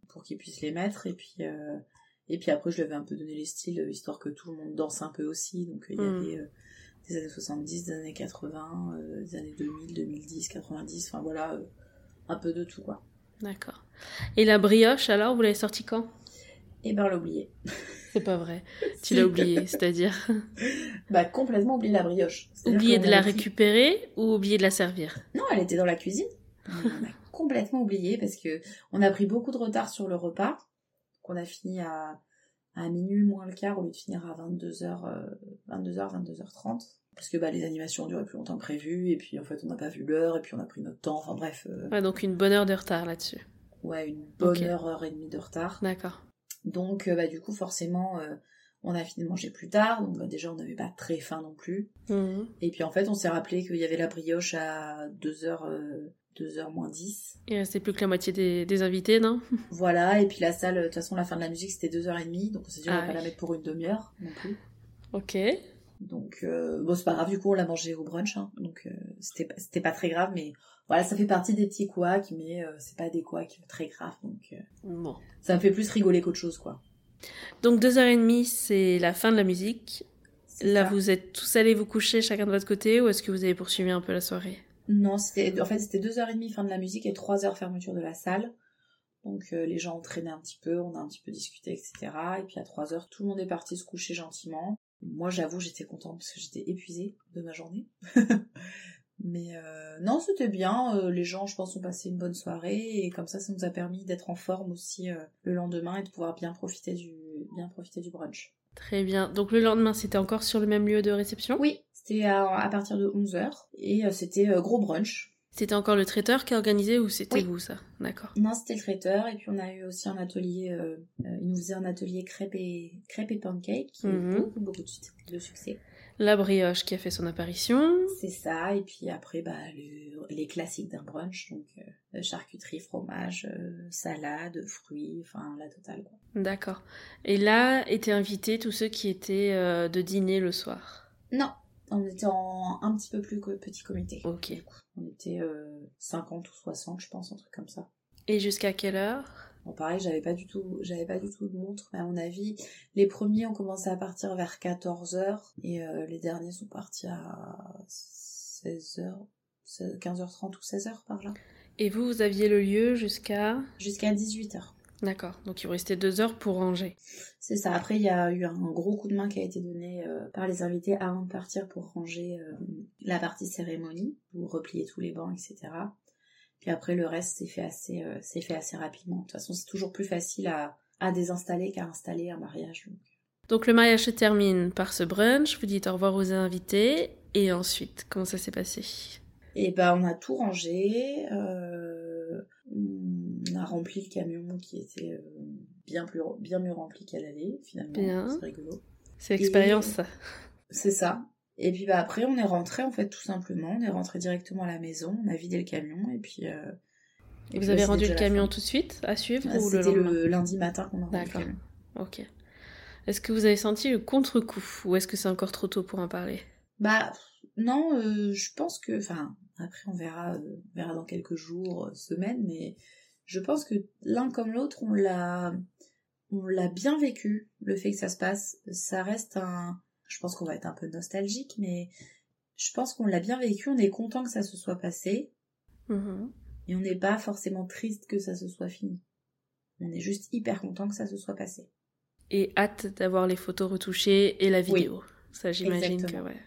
pour qu'il puisse les mettre et puis euh, et puis après je lui avais un peu donné les styles histoire que tout le monde danse un peu aussi donc il y Mm. avait euh, des années 70, des années 80, euh, des années 2000, 2010, 90, enfin voilà un peu de tout quoi. D'accord. Et la brioche, alors, vous l'avez sortie quand? Et ben on l'a oublié. C'est pas vrai. Tu l'as oublié, c'est-à-dire? Bah complètement oublié la brioche. Oublié de la pris- récupérer ou oublié de la servir? Non, elle était dans la cuisine. On a complètement oublié parce que on a pris beaucoup de retard sur le repas. qu'on a fini à, à minuit moins le quart au lieu de finir à 22h, 22h, 22h30. Parce que bah, les animations ont duré plus longtemps que prévu, et puis en fait on n'a pas vu l'heure, et puis on a pris notre temps, enfin bref, euh, Ouais, donc une bonne heure de retard là-dessus. ouais, une bonne heure, heure et demie de retard. D'accord. Donc euh, bah, du coup forcément euh, on a fini de manger plus tard, donc bah, déjà on n'avait pas très faim non plus. Mhm. Et puis en fait on s'est rappelé qu'il y avait la brioche à 2h, 2h moins 10. Il restait plus que la moitié des, des invités, non? Voilà, et puis la salle, de toute façon, la fin de la musique, c'était 2h30, donc on s'est dit, on Ah va pas la mettre pour une demi-heure non plus. Ok. Donc, euh, bon, c'est pas grave, du coup, on l'a mangé au brunch, hein, donc euh, c'était pas- c'était pas très grave, mais voilà, ça fait partie des petits couacs, mais euh, c'est pas des couacs très graves, donc euh, Bon. ça me fait plus rigoler qu'autre chose, quoi. Donc deux heures et demie, c'est la fin de la musique. Là, ça. vous êtes tous allés vous coucher chacun de votre côté ou est-ce que vous avez poursuivi un peu la soirée? Non, c'était, en fait, c'était 2h30 fin de la musique et 3h fermeture de la salle. Donc euh, les gens ont traîné un petit peu, on a un petit peu discuté, etc. Et puis à 3h, tout le monde est parti se coucher gentiment. Moi, j'avoue, j'étais contente parce que j'étais épuisée de ma journée. Mais euh, non, c'était bien. Euh, les gens, je pense, ont passé une bonne soirée et comme ça, ça nous a permis d'être en forme aussi euh, le lendemain et de pouvoir bien profiter du, bien profiter du brunch. Très bien. Donc le lendemain, c'était encore sur le même lieu de réception? Oui, c'était à, à partir de 11h et c'était gros brunch. C'était encore le traiteur qui a organisé ou c'était Oui. vous, ça? D'accord. Non, c'était le traiteur et puis on a eu aussi un atelier. euh, euh, il nous faisait un atelier crêpes et crêpes et pancakes qui Mhm. beaucoup beaucoup de, de succès. La brioche qui a fait son apparition. C'est ça, et puis après, bah, le- les classiques d'un brunch, donc euh, charcuterie, fromage, euh, salade, fruits, enfin la totale. Quoi. D'accord. Et là étaient invités tous ceux qui étaient de dîner le soir? Non, on était en un petit peu plus petit comité. Ok. On était euh, 50 ou 60, je pense, un truc comme ça. Et jusqu'à quelle heure? Bon, pareil, j'avais pas du tout, j'avais pas du tout de montre, mais à mon avis, les premiers ont commencé à partir vers 14h et euh, les derniers sont partis à 16h, 15h30 ou 16h par là. Et vous, vous aviez le lieu jusqu'à... Jusqu'à 18h. D'accord. Donc il vous restait deux heures pour ranger. C'est ça. Après, il y a eu un gros coup de main qui a été donné euh, par les invités avant de partir pour ranger euh, la partie cérémonie, pour replier tous les bancs, etc. Puis après, le reste s'est fait assez, euh, fait assez rapidement. De toute façon, c'est toujours plus facile à, à désinstaller qu'à installer un mariage. donc. Donc le mariage se termine par ce brunch, vous dites au revoir aux invités, et ensuite, comment ça s'est passé? Et ben, on a tout rangé. euh, rempli le camion qui était euh, bien, plus, bien mieux rempli qu'à l'aller, finalement. C'est rigolo. C'est l'expérience, ça. C'est ça. Et puis bah après on est rentré en fait tout simplement, on est rentré directement à la maison, on a vidé le camion et puis. euh, et Vous avez bah, rendu le camion fin. tout de suite à suivre Ah, ou le le lundi matin qu'on a rendu le D'accord. camion. Ok. Est-ce que vous avez senti le contre-coup ou est-ce que c'est encore trop tôt pour en parler? Bah non, euh, je pense que, enfin après on verra, euh, on verra dans quelques jours, semaines, mais je pense que l'un comme l'autre on l'a, on l'a bien vécu le fait que ça se passe. Ça reste un, je pense qu'on va être un peu nostalgique, mais je pense qu'on l'a bien vécu. On est content que ça se soit passé. Mhm. Et on n'est pas forcément triste que ça se soit fini. On est juste hyper content que ça se soit passé. Et hâte d'avoir les photos retouchées et la Oui. vidéo. Ça, j'imagine que ouais.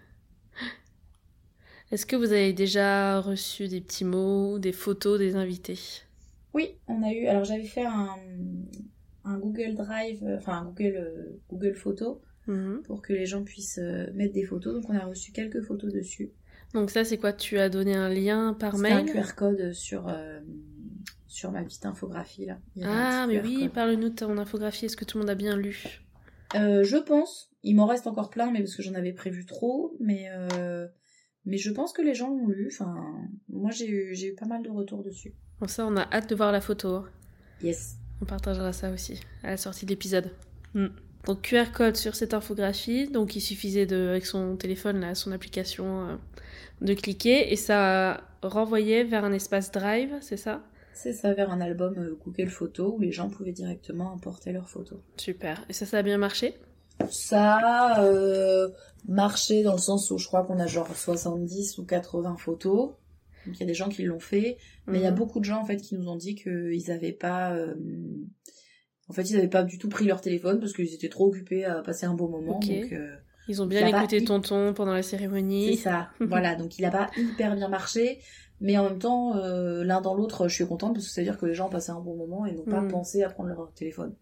Est-ce que vous avez déjà reçu des petits mots, des photos des invités? Oui, on a eu. Alors j'avais fait un, un Google Drive, euh, enfin un Google euh, Google Photo Mhm. pour que les gens puissent euh, mettre des photos. Donc on a reçu quelques photos dessus. Donc ça, c'est quoi? Tu as donné un lien par C'était un mail QR code sur euh, sur ma petite infographie là. Il y Ah, mais oui, parle-nous de ton infographie. Est-ce que tout le monde a bien lu? Euh, je pense. Il m'en reste encore plein, mais parce que j'en avais prévu trop. Mais euh, mais je pense que les gens l'ont lu. Enfin, moi j'ai eu j'ai eu pas mal de retours dessus. Bon, ça, on a hâte de voir la photo. Yes. On partagera ça aussi à la sortie de l'épisode. Hmm. Donc QR code sur cette infographie, donc il suffisait de, avec son téléphone, là, son application, euh, de cliquer et ça renvoyait vers un espace Drive, c'est ça? C'est ça, vers un album euh, Google Photos où les gens pouvaient directement importer leurs photos. Super. Et ça, ça a bien marché? Ça a euh, marché dans le sens où je crois qu'on a genre 70 ou 80 photos. Donc il y a des gens qui l'ont fait, mais il y a Mhm. beaucoup de gens en fait qui nous ont dit qu'ils n'avaient pas, euh, en fait ils n'avaient pas du tout pris leur téléphone parce qu'ils étaient trop occupés à passer un bon moment. Donc euh, Ils ont bien écouté il- tonton pendant la cérémonie. c'est ça. voilà, donc il a pas hyper bien marché, mais en même temps euh, l'un dans l'autre, je suis contente parce que ça veut dire que les gens ont passé un bon moment et n'ont pas Mhm. pensé à prendre leur téléphone.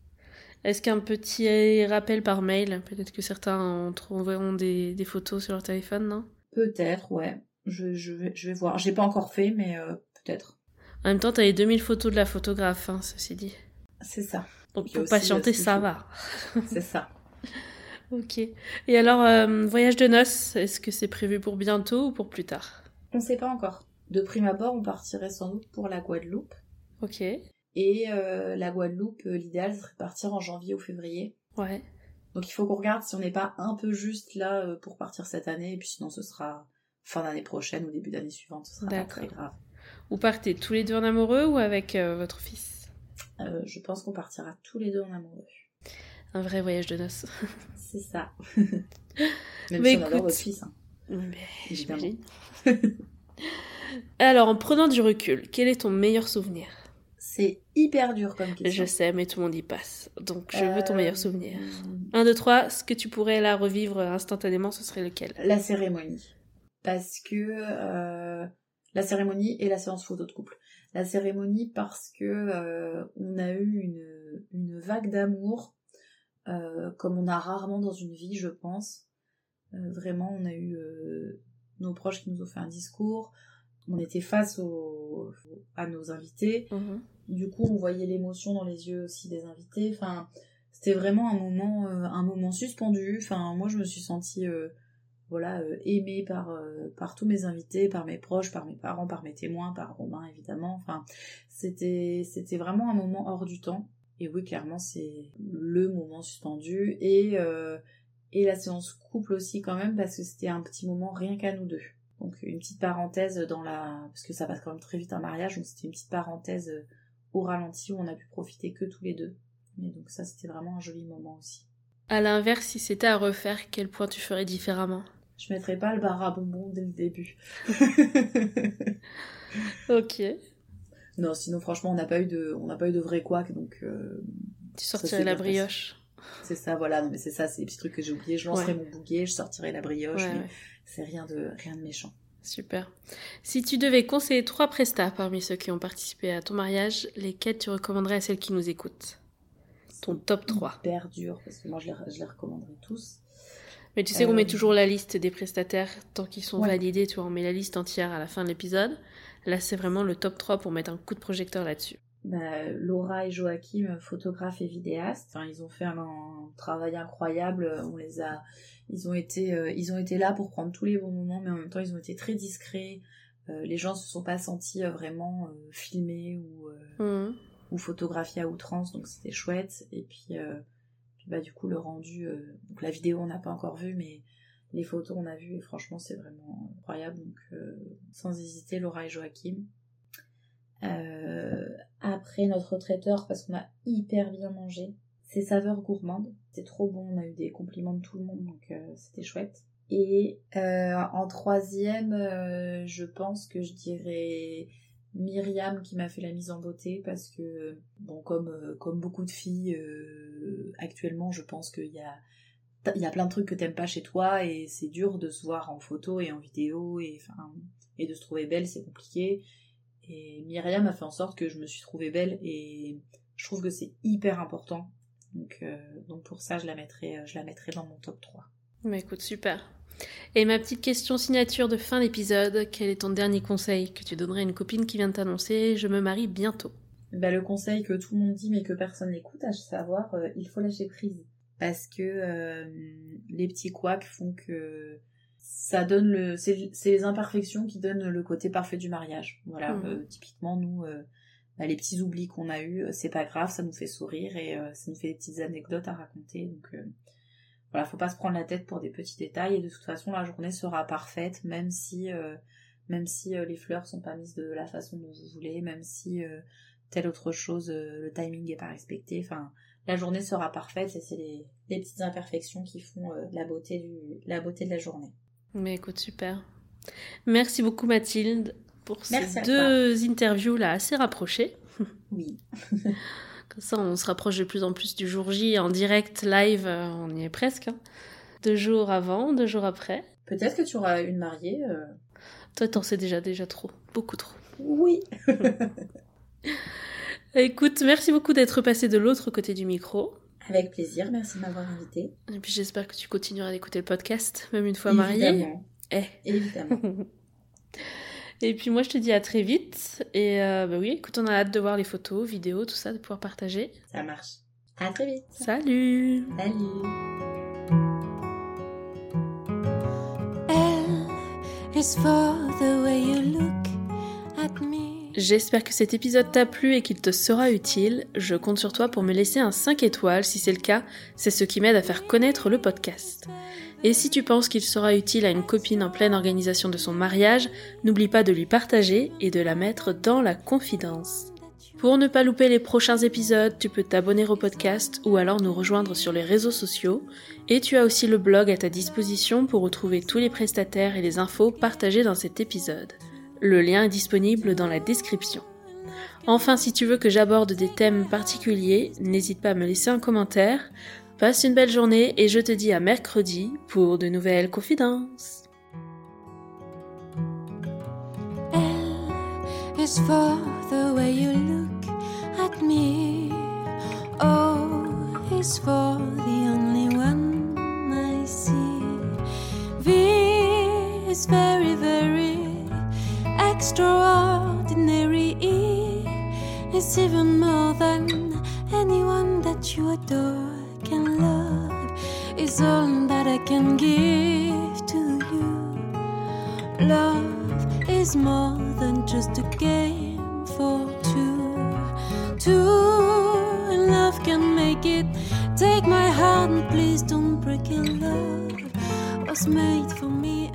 Est-ce qu'un petit rappel par mail Peut-être que certains en trouveront des, des photos sur leur téléphone, non? Peut-être, ouais. Je, je, vais, je vais voir. J'ai pas encore fait, mais euh, peut-être. En même temps, t'as les 2000 photos de la photographe, hein, ceci dit. C'est ça. Donc pour patienter, euh, ça faut. va. C'est ça. Ok. Et alors, euh, voyage de noces, est-ce que c'est prévu pour bientôt ou pour plus tard? On sait pas encore. De prime abord, on partirait sans doute pour la Guadeloupe. Ok. Et euh, la Guadeloupe, euh, l'idéal serait de partir en janvier ou février. Ouais. Donc il faut qu'on regarde si on n'est pas un peu juste là pour partir cette année. Et puis sinon, ce sera fin d'année prochaine ou début d'année suivante. Ce sera pas très grave. Vous partez tous les deux en amoureux ou avec euh, votre fils? Euh, je pense qu'on partira tous les deux en amoureux. Un vrai voyage de noces. C'est ça. Mais si on écoute- adore votre fils. hein. J'imagine. alors, en prenant du recul, quel est ton meilleur souvenir? C'est hyper dur comme question. Je sais, mais tout le monde y passe. Donc, je veux ton Euh, meilleur souvenir. Un, deux, trois, ce que tu pourrais là revivre instantanément, ce serait lequel? La cérémonie. Parce que euh, la cérémonie et la séance photo de couple. La cérémonie parce que euh, on a eu une, une vague d'amour euh, comme on a rarement dans une vie, je pense. Vraiment, on a eu nos proches qui nous ont fait un discours. On était face au, à nos invités. Mhm. Du coup, on voyait l'émotion dans les yeux aussi des invités. Enfin, c'était vraiment un moment, un moment suspendu. Enfin, moi, je me suis sentie voilà aimé par par tous mes invités, par mes proches, par mes parents, par mes témoins, par Romain évidemment. Enfin, c'était c'était vraiment un moment hors du temps. Et oui, clairement, c'est le moment suspendu et et la séance couple aussi quand même parce que c'était un petit moment rien qu'à nous deux. Donc une petite parenthèse dans la parce que ça passe quand même très vite un mariage, donc c'était une petite parenthèse au ralenti où on a pu profiter que tous les deux. Mais donc ça c'était vraiment un joli moment aussi. À l'inverse, si c'était à refaire, quel point tu ferais différemment? Je mettrais pas le bar à bonbons dès le début. ok. Non, sinon franchement on n'a pas eu de on n'a pas eu de vrai couac donc. Euh, tu sortirais la brioche. C'est ça, voilà. Non, mais c'est ça, c'est des petits trucs que j'ai oubliés. Je lancerai mon bouquet, je sortirai la brioche. mais c'est rien de rien de méchant. Super. Si tu devais conseiller trois prestats parmi ceux qui ont participé à ton mariage, lesquels tu recommanderais à celles qui nous écoutent? Ton top 3. Hyper dur, parce que moi je les, je les recommanderais tous. Mais tu sais qu'on met euh, toujours la liste des prestataires tant qu'ils sont validés, tu vois, on met la liste entière à la fin de l'épisode. Là, c'est vraiment le top 3 pour mettre un coup de projecteur là-dessus. Bah, Laura et Joachim, photographes et vidéastes, enfin, ils ont fait un, travail incroyable. On les a, ils ont été, euh, ils ont été là pour prendre tous les bons moments, mais en même temps, ils ont été très discrets. Euh, les gens se sont pas sentis euh, vraiment filmés ou mmh. ou photographiés à outrance, donc c'était chouette. Et puis, bah du coup le rendu, donc la vidéo on n'a pas encore vu, mais les photos on a vu et franchement c'est vraiment incroyable. Donc sans hésiter Laura et Joachim. Euh, après notre traiteur parce qu'on a hyper bien mangé. C'est saveurs gourmandes, c'est trop bon, on a eu des compliments de tout le monde donc euh, c'était chouette. Et euh, en troisième, je pense que je dirais Myriam qui m'a fait la mise en beauté parce que bon comme comme beaucoup de filles actuellement, je pense qu'il y a y a plein de trucs que t'aimes pas chez toi et c'est dur de se voir en photo et en vidéo et et de se trouver belle, c'est compliqué. Et Myriam a fait en sorte que je me suis trouvée belle et je trouve que c'est hyper important. Donc, euh, donc pour ça, je la, mettrai, euh, je la mettrai dans mon top 3. Mais écoute, super. Et ma petite question signature de fin d'épisode, quel est ton dernier conseil que tu donnerais à une copine qui vient de t'annoncer je me marie bientôt bah, Le conseil que tout le monde dit mais que personne n'écoute, à savoir, euh, il faut lâcher prise. Parce que les petits couacs font que ça donne le c'est les imperfections qui donnent le côté parfait du mariage voilà mmh. euh, typiquement nous euh, bah, les petits oublis qu'on a eu euh, c'est pas grave ça nous fait sourire et ça nous fait des petites anecdotes à raconter donc voilà faut pas se prendre la tête pour des petits détails et de toute façon la journée sera parfaite même si même si les fleurs sont pas mises de la façon dont vous voulez même si telle autre chose le timing est pas respecté enfin la journée sera parfaite et c'est les, les, petites imperfections qui font la beauté du la beauté de la journée mais écoute, super. Merci beaucoup Mathilde pour ces deux interviews là assez rapprochées. Oui. Ça, on se rapproche de plus en plus du jour J en direct, live, euh, on y est presque. Hein. Deux jours avant, deux jours après. Peut-être que tu auras une mariée. Euh. Toi, t'en sais déjà, déjà trop. Beaucoup trop. Oui. Écoute, merci beaucoup d'être passé de l'autre côté du micro. Avec plaisir, merci de m'avoir invité. Et puis j'espère que tu continueras d'écouter le podcast, même une fois mariée. Évidemment. Eh. Évidemment. Et puis moi je te dis à très vite. Et euh, bah oui, écoute, on a hâte de voir les photos, vidéos, tout ça, de pouvoir partager. Ça marche. À très vite. Salut. Salut. L is for the way you look at me. J'espère que cet épisode t'a plu et qu'il te sera utile. Je compte sur toi pour me laisser un 5 étoiles. Si c'est le cas, c'est ce qui m'aide à faire connaître le podcast. Et si tu penses qu'il sera utile à une copine en pleine organisation de son mariage, n'oublie pas de lui partager et de la mettre dans la confidence. Pour ne pas louper les prochains épisodes, tu peux t'abonner au podcast ou alors nous rejoindre sur les réseaux sociaux. Et tu as aussi le blog à ta disposition pour retrouver tous les prestataires et les infos partagées dans cet épisode. Le lien est disponible dans la description. Enfin, si tu veux que j'aborde des thèmes particuliers, n'hésite pas à me laisser un commentaire. Passe une belle journée et je te dis à mercredi pour de nouvelles confidences. for the way you look at me. for the only one I see. very, very extraordinary. It's even more than anyone that you adore and love is all that I can give to you. Love is more than just a game for two. Two love can make it. Take my hand, please don't break it. Love was made for me.